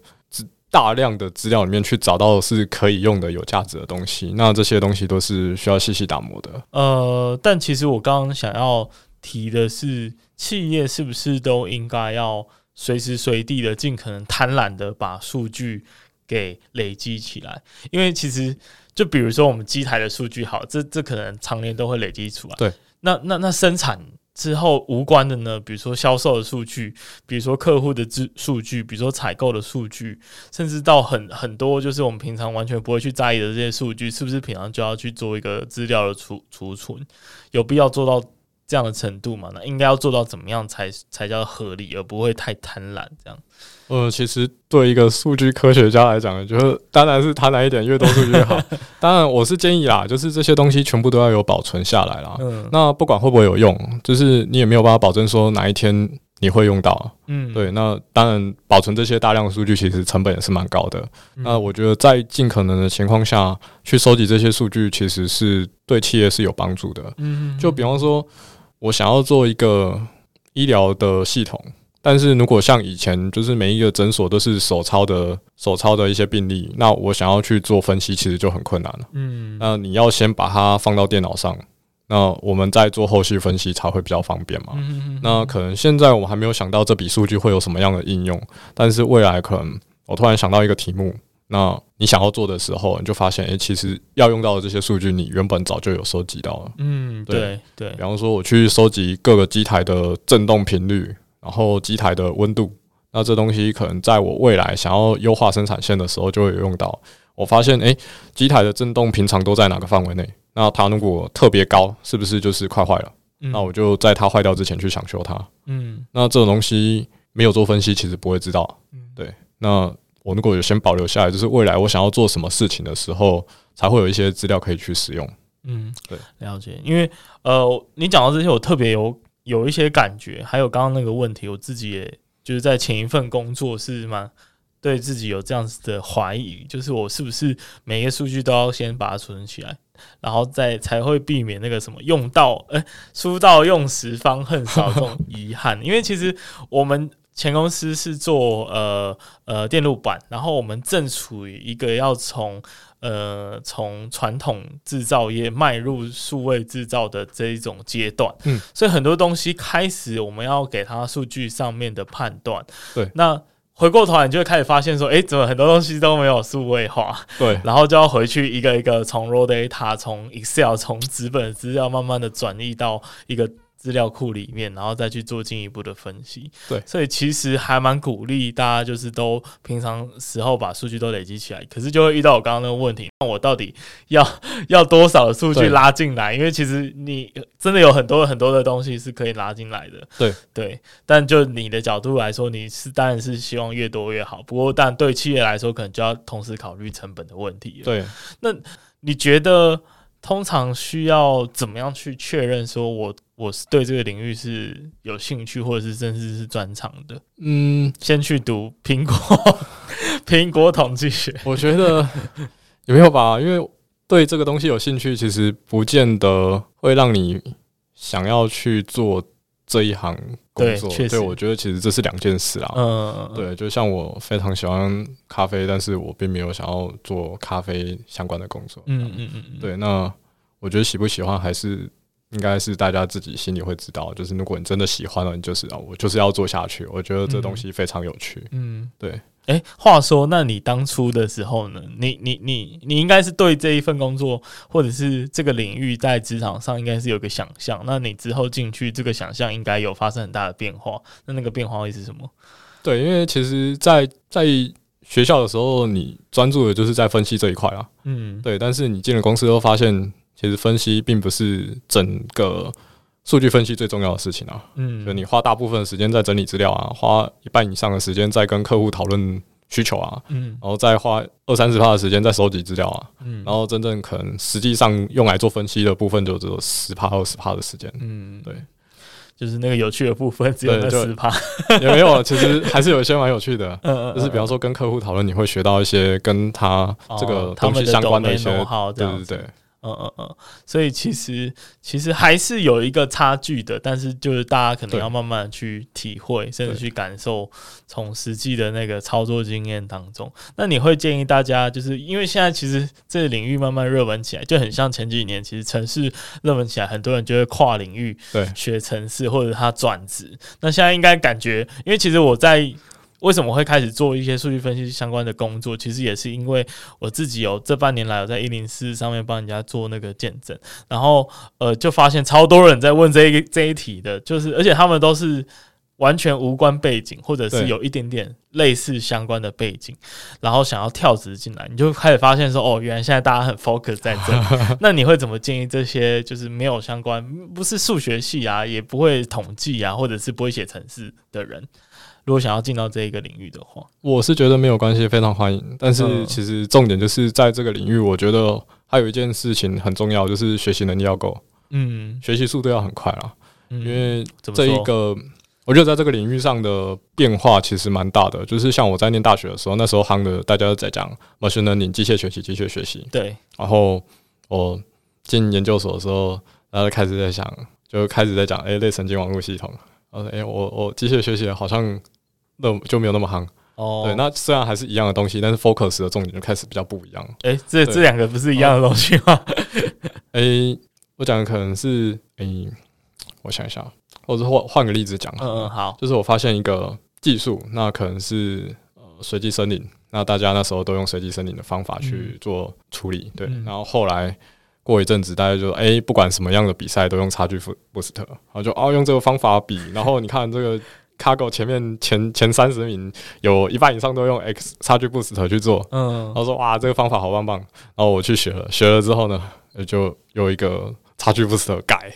大量的资料里面去找到是可以用的、有价值的东西？那这些东西都是需要细细打磨的。呃，但其实我刚刚想要提的是。企业是不是都应该要随时随地的尽可能贪婪的把数据给累积起来？因为其实就比如说我们机台的数据好，这这可能常年都会累积出来。对，那那那生产之后无关的呢？比如说销售的数据，比如说客户的资数据，比如说采购的数据，甚至到很很多就是我们平常完全不会去在意的这些数据，是不是平常就要去做一个资料的储储存？有必要做到？这样的程度嘛，那应该要做到怎么样才才叫合理，而不会太贪婪？这样，呃，其实对一个数据科学家来讲，就是当然是贪婪一点，越多数据越好。*laughs* 当然，我是建议啦，就是这些东西全部都要有保存下来啦。嗯，那不管会不会有用，就是你也没有办法保证说哪一天你会用到。嗯，对。那当然，保存这些大量的数据其实成本也是蛮高的。嗯、那我觉得在尽可能的情况下去收集这些数据，其实是对企业是有帮助的。嗯，就比方说，我想要做一个医疗的系统。但是如果像以前，就是每一个诊所都是手抄的手抄的一些病例，那我想要去做分析，其实就很困难了。嗯，那你要先把它放到电脑上，那我们再做后续分析才会比较方便嘛。嗯，那可能现在我们还没有想到这笔数据会有什么样的应用，但是未来可能我突然想到一个题目，那你想要做的时候，你就发现，诶、欸，其实要用到的这些数据，你原本早就有收集到了。嗯，对对。比方说，我去收集各个机台的振动频率。然后机台的温度，那这东西可能在我未来想要优化生产线的时候就会有用到。我发现，诶，机台的振动平常都在哪个范围内？那它如果特别高，是不是就是快坏了？嗯、那我就在它坏掉之前去抢修它。嗯，那这种东西没有做分析，其实不会知道。嗯，对。那我如果有先保留下来，就是未来我想要做什么事情的时候，才会有一些资料可以去使用。嗯，对，了解。因为呃，你讲到这些，我特别有。有一些感觉，还有刚刚那个问题，我自己也就是在前一份工作是蛮对自己有这样子的怀疑，就是我是不是每一个数据都要先把它储存起来，然后再才会避免那个什么用到哎书到用时方恨少这种遗憾，因为其实我们。前公司是做呃呃电路板，然后我们正处于一个要从呃从传统制造业迈入数位制造的这一种阶段，嗯，所以很多东西开始我们要给它数据上面的判断，对，那回过头来你就会开始发现说，诶，怎么很多东西都没有数位化，对，*laughs* 然后就要回去一个一个从 raw data 从 Excel 从纸本资料慢慢的转移到一个。资料库里面，然后再去做进一步的分析。对，所以其实还蛮鼓励大家，就是都平常时候把数据都累积起来。可是就会遇到我刚刚那个问题，那我到底要 *laughs* 要多少的数据拉进来？因为其实你真的有很多很多的东西是可以拉进来的。对对，但就你的角度来说，你是当然是希望越多越好。不过，但对企业来说，可能就要同时考虑成本的问题。对，那你觉得？通常需要怎么样去确认说我我是对这个领域是有兴趣，或者是甚至是专长的？嗯，先去读苹果 *laughs* 苹果统计学。我觉得有没有吧？因为对这个东西有兴趣，其实不见得会让你想要去做这一行工作。对，对，我觉得其实这是两件事啊。嗯，对，就像我非常喜欢咖啡，但是我并没有想要做咖啡相关的工作。嗯嗯嗯，对，那我觉得喜不喜欢还是应该是大家自己心里会知道。就是如果你真的喜欢了，你就是啊，我就是要做下去。我觉得这东西非常有趣。嗯，对。哎、欸，话说，那你当初的时候呢？你你你你应该是对这一份工作，或者是这个领域在职场上，应该是有个想象。那你之后进去，这个想象应该有发生很大的变化。那那个变化会是什么？对，因为其实在，在在学校的时候，你专注的就是在分析这一块啊。嗯，对。但是你进了公司后，发现其实分析并不是整个数据分析最重要的事情啊。嗯，就你花大部分的时间在整理资料啊，花一半以上的时间在跟客户讨论需求啊，嗯，然后再花二三十趴的时间在收集资料啊，嗯，然后真正可能实际上用来做分析的部分就只有十趴二十趴的时间，嗯，对，就是那个有趣的部分只有那十趴，*laughs* 也没有，其实还是有一些蛮有趣的，*laughs* 嗯，就是比方说跟客户讨论，你会学到一些跟他这个东西相关的一些，对对对。嗯嗯嗯，所以其实其实还是有一个差距的，但是就是大家可能要慢慢去体会，甚至去感受，从实际的那个操作经验当中。那你会建议大家，就是因为现在其实这个领域慢慢热门起来，就很像前几年其实城市热门起来，很多人就会跨领域对学城市或者他转职。那现在应该感觉，因为其实我在。为什么会开始做一些数据分析相关的工作？其实也是因为我自己有这半年来，我在一零四上面帮人家做那个见证，然后呃，就发现超多人在问这一这一题的，就是而且他们都是完全无关背景，或者是有一点点类似相关的背景，然后想要跳职进来，你就开始发现说，哦，原来现在大家很 focus 在这。*laughs* 那你会怎么建议这些就是没有相关，不是数学系啊，也不会统计啊，或者是不会写程式的人？如果想要进到这一个领域的话，我是觉得没有关系，非常欢迎。但是其实重点就是在这个领域，我觉得还有一件事情很重要，就是学习能力要够。嗯，学习速度要很快啦。嗯、因为这一个我觉得在这个领域上的变化其实蛮大的。就是像我在念大学的时候，那时候夯的大家都在讲 machine learning 机械学习、机械学习。对。然后我进研究所的时候，然后开始在想，就开始在讲哎、欸，类神经网络系统。然后哎，我我机械学习好像那就没有那么夯。哦。对，那虽然还是一样的东西，但是 focus 的重点就开始比较不一样。哎、欸，这这两个不是一样的东西吗？哎、欸，我讲的可能是哎、欸，我想一下。或者换换个例子讲，嗯嗯好，就是我发现一个技术，那可能是呃随机森林，那大家那时候都用随机森林的方法去做处理，嗯、对，然后后来过一阵子，大家就哎、欸，不管什么样的比赛都用差距 boost，然后就哦用这个方法比，然后你看这个 Kaggle 前面前前三十名有一半以上都用 X 差距 boost 去做，嗯，然后说哇这个方法好棒棒，然后我去学了，学了之后呢，就有一个。差距 Boost 改，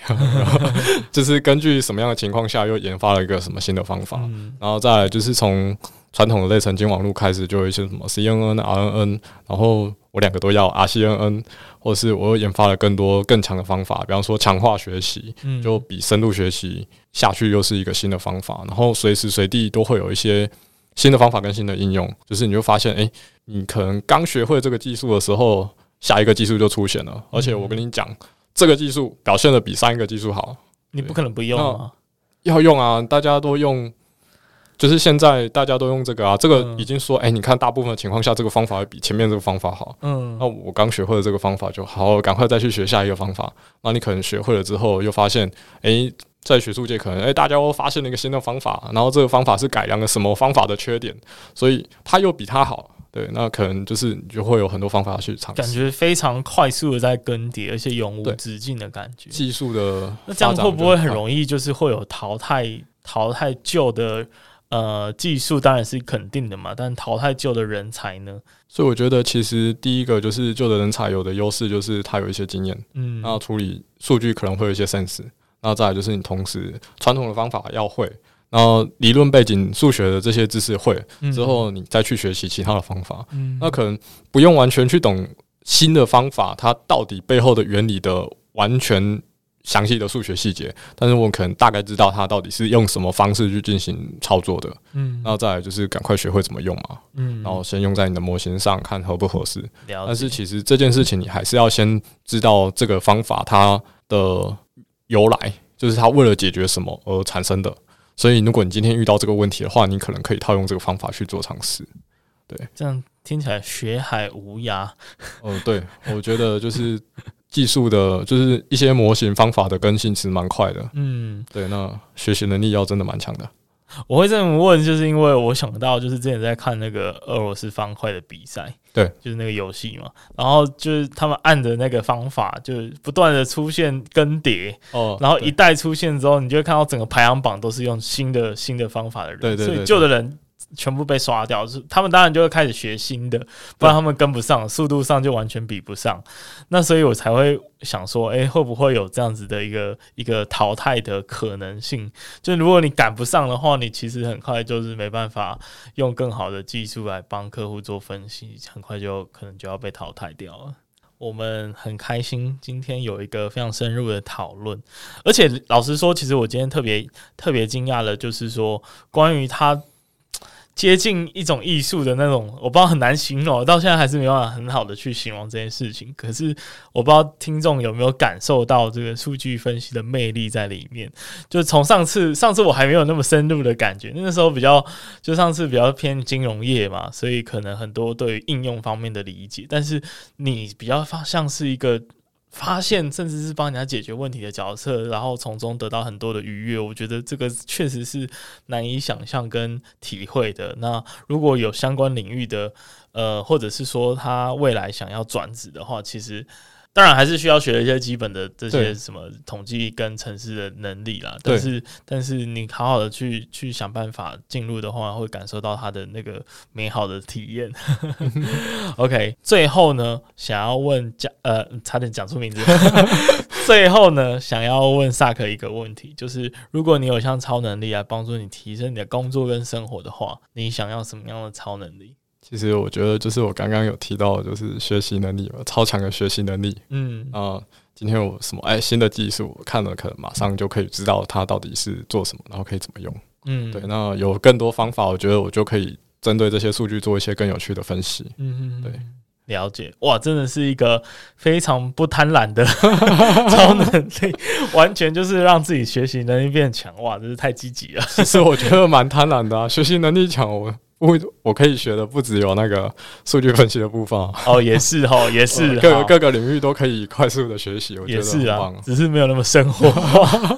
*laughs* 就是根据什么样的情况下又研发了一个什么新的方法，嗯、然后再来就是从传统的类神经网络开始，就有一些什么 CNN、RNN，然后我两个都要 RCNN，或者是我又研发了更多更强的方法，比方说强化学习，就比深度学习下去又是一个新的方法，然后随时随地都会有一些新的方法跟新的应用，就是你就发现，哎、欸，你可能刚学会这个技术的时候，下一个技术就出现了，而且我跟你讲。这个技术表现的比上一个技术好，你不可能不用啊！要用啊！大家都用，就是现在大家都用这个啊。这个已经说，哎、欸，你看，大部分的情况下，这个方法会比前面这个方法好。嗯，那我刚学会了这个方法，就好，赶快再去学下一个方法。那你可能学会了之后，又发现，哎、欸，在学术界可能，哎、欸，大家都发现了一个新的方法，然后这个方法是改良了什么方法的缺点，所以它又比它好。对，那可能就是你就会有很多方法去尝试，感觉非常快速的在更迭，而且永无止境的感觉。技术的那这样会不会很容易就是会有淘汰淘汰旧的呃技术？当然是肯定的嘛，但淘汰旧的人才呢？所以我觉得其实第一个就是旧的人才有的优势就是他有一些经验，嗯，然后处理数据可能会有一些 sense，那再来就是你同时传统的方法要会。然后理论背景、数学的这些知识会之后，你再去学习其他的方法，嗯，那可能不用完全去懂新的方法，它到底背后的原理的完全详细的数学细节，但是我可能大概知道它到底是用什么方式去进行操作的，嗯，然后再来就是赶快学会怎么用嘛，嗯，然后先用在你的模型上看合不合适，但是其实这件事情你还是要先知道这个方法它的由来，就是它为了解决什么而产生的。所以，如果你今天遇到这个问题的话，你可能可以套用这个方法去做尝试。对，这样听起来学海无涯。哦，对，我觉得就是技术的，就是一些模型方法的更新其实蛮快的。嗯，对，那学习能力要真的蛮强的。我会这么问，就是因为我想到，就是之前在看那个俄罗斯方块的比赛，对，就是那个游戏嘛，然后就是他们按的那个方法，就是不断的出现更迭，哦，然后一代出现之后，你就会看到整个排行榜都是用新的新的方法的人，对对对对，所以旧的人。全部被刷掉，是他们当然就会开始学新的，不然他们跟不上，速度上就完全比不上。那所以我才会想说，哎、欸，会不会有这样子的一个一个淘汰的可能性？就如果你赶不上的话，你其实很快就是没办法用更好的技术来帮客户做分析，很快就可能就要被淘汰掉了。我们很开心今天有一个非常深入的讨论，而且老实说，其实我今天特别特别惊讶的，就是说关于他。接近一种艺术的那种，我不知道很难形容，到现在还是没办法很好的去形容这件事情。可是我不知道听众有没有感受到这个数据分析的魅力在里面。就从上次，上次我还没有那么深入的感觉，那个时候比较，就上次比较偏金融业嘛，所以可能很多对应用方面的理解。但是你比较像是一个。发现甚至是帮人家解决问题的角色，然后从中得到很多的愉悦，我觉得这个确实是难以想象跟体会的。那如果有相关领域的，呃，或者是说他未来想要转职的话，其实。当然还是需要学一些基本的这些什么统计跟城市的能力啦。但是但是你好好的去去想办法进入的话，会感受到它的那个美好的体验。*laughs* OK，最后呢，想要问讲呃，差点讲出名字。*laughs* 最后呢，想要问萨克一个问题，就是如果你有像超能力来帮助你提升你的工作跟生活的话，你想要什么样的超能力？其实我觉得，就是我刚刚有提到，就是学习能力嘛，超强的学习能力。嗯啊，今天有什么哎新的技术，我看了可能马上就可以知道它到底是做什么，然后可以怎么用。嗯，对，那有更多方法，我觉得我就可以针对这些数据做一些更有趣的分析。嗯嗯，对，了解。哇，真的是一个非常不贪婪的 *laughs* 超能力，完全就是让自己学习能力变强。哇，真是太积极了。其实我觉得蛮贪婪的啊，*laughs* 学习能力强我。我我可以学的不只有那个数据分析的部分哦，也是哦，也是 *laughs* 各个各个领域都可以快速的学习，我觉得很棒，也是啊，只是没有那么生活化。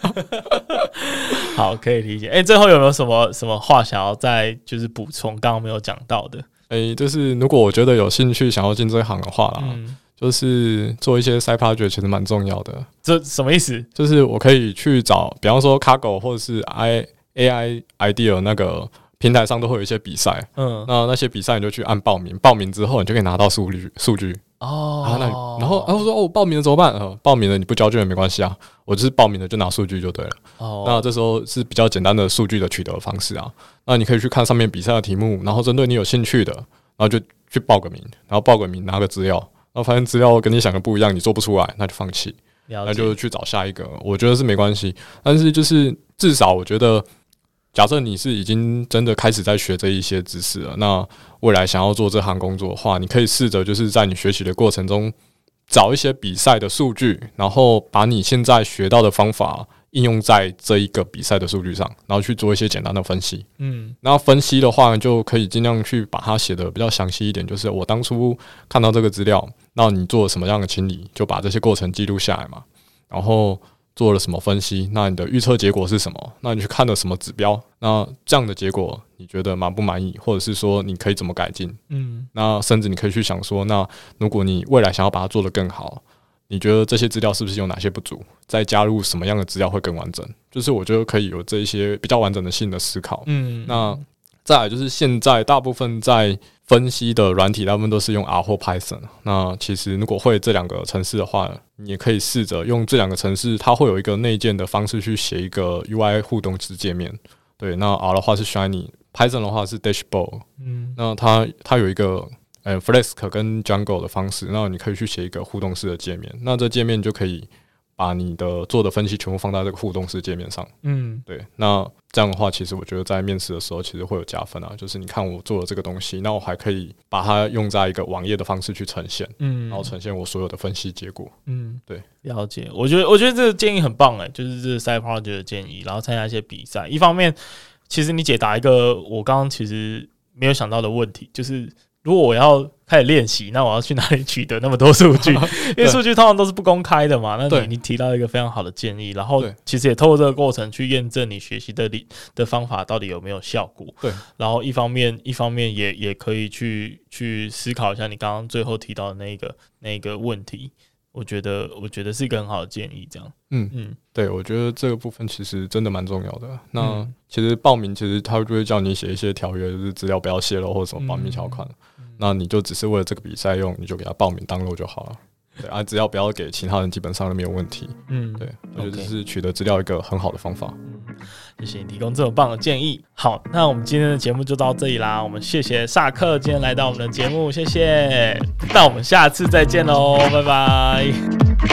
好，可以理解。哎、欸，最后有没有什么什么话想要再就是补充？刚刚没有讲到的。哎、欸，就是如果我觉得有兴趣想要进这一行的话啦，嗯、就是做一些 side project 其实蛮重要的。这什么意思？就是我可以去找，比方说 Cargo 或者是 i AI idea 那个。平台上都会有一些比赛，嗯，那那些比赛你就去按报名，报名之后你就可以拿到数据数据哦。然后那然后然后说哦，报名了怎么办？呃，报名了你不交卷也没关系啊，我就是报名了就拿数据就对了。哦，那这时候是比较简单的数据的取得方式啊。那你可以去看上面比赛的题目，然后针对你有兴趣的，然后就去报个名，然后报个名拿个资料，然后发现资料跟你想的不一样，你做不出来，那就放弃，那就去找下一个。我觉得是没关系，但是就是至少我觉得。假设你是已经真的开始在学这一些知识了，那未来想要做这行工作的话，你可以试着就是在你学习的过程中找一些比赛的数据，然后把你现在学到的方法应用在这一个比赛的数据上，然后去做一些简单的分析。嗯，那分析的话，就可以尽量去把它写的比较详细一点，就是我当初看到这个资料，那你做了什么样的清理，就把这些过程记录下来嘛，然后。做了什么分析？那你的预测结果是什么？那你去看了什么指标？那这样的结果你觉得满不满意？或者是说你可以怎么改进？嗯，那甚至你可以去想说，那如果你未来想要把它做得更好，你觉得这些资料是不是有哪些不足？再加入什么样的资料会更完整？就是我觉得可以有这一些比较完整的性的思考。嗯，那再来就是现在大部分在。分析的软体，大部分都是用 R 或 Python。那其实如果会这两个程式的话，你也可以试着用这两个程式，它会有一个内建的方式去写一个 UI 互动式界面。对，那 R 的话是 Shiny，Python 的话是 Dashboard。嗯，那它它有一个呃 Flask 跟 Jungle 的方式，那你可以去写一个互动式的界面。那这界面就可以。把你的做的分析全部放在这个互动式界面上，嗯，对，那这样的话，其实我觉得在面试的时候，其实会有加分啊。就是你看我做了这个东西，那我还可以把它用在一个网页的方式去呈现，嗯，然后呈现我所有的分析结果，嗯，对，了解。我觉得，我觉得这个建议很棒哎、欸，就是这个 side project 的建议，然后参加一些比赛。一方面，其实你解答一个我刚刚其实没有想到的问题，就是。如果我要开始练习，那我要去哪里取得那么多数据？*laughs* 因为数据通常都是不公开的嘛。那你你提到一个非常好的建议，然后其实也透过这个过程去验证你学习的理的方法到底有没有效果。对，然后一方面一方面也也可以去去思考一下你刚刚最后提到的那个那个问题。我觉得，我觉得是一个很好的建议，这样。嗯嗯，对，我觉得这个部分其实真的蛮重要的。那其实报名，其实他就会叫你写一些条约，就是资料不要泄露或者什么保密条款。嗯、那你就只是为了这个比赛用，你就给他报名登录就好了。对啊，只要不要给其他人，基本上都没有问题。嗯，对，我觉得这是取得资料一个很好的方法。嗯，谢谢你提供这么棒的建议。好，那我们今天的节目就到这里啦。我们谢谢萨克今天来到我们的节目，谢谢。那我们下次再见喽，拜拜。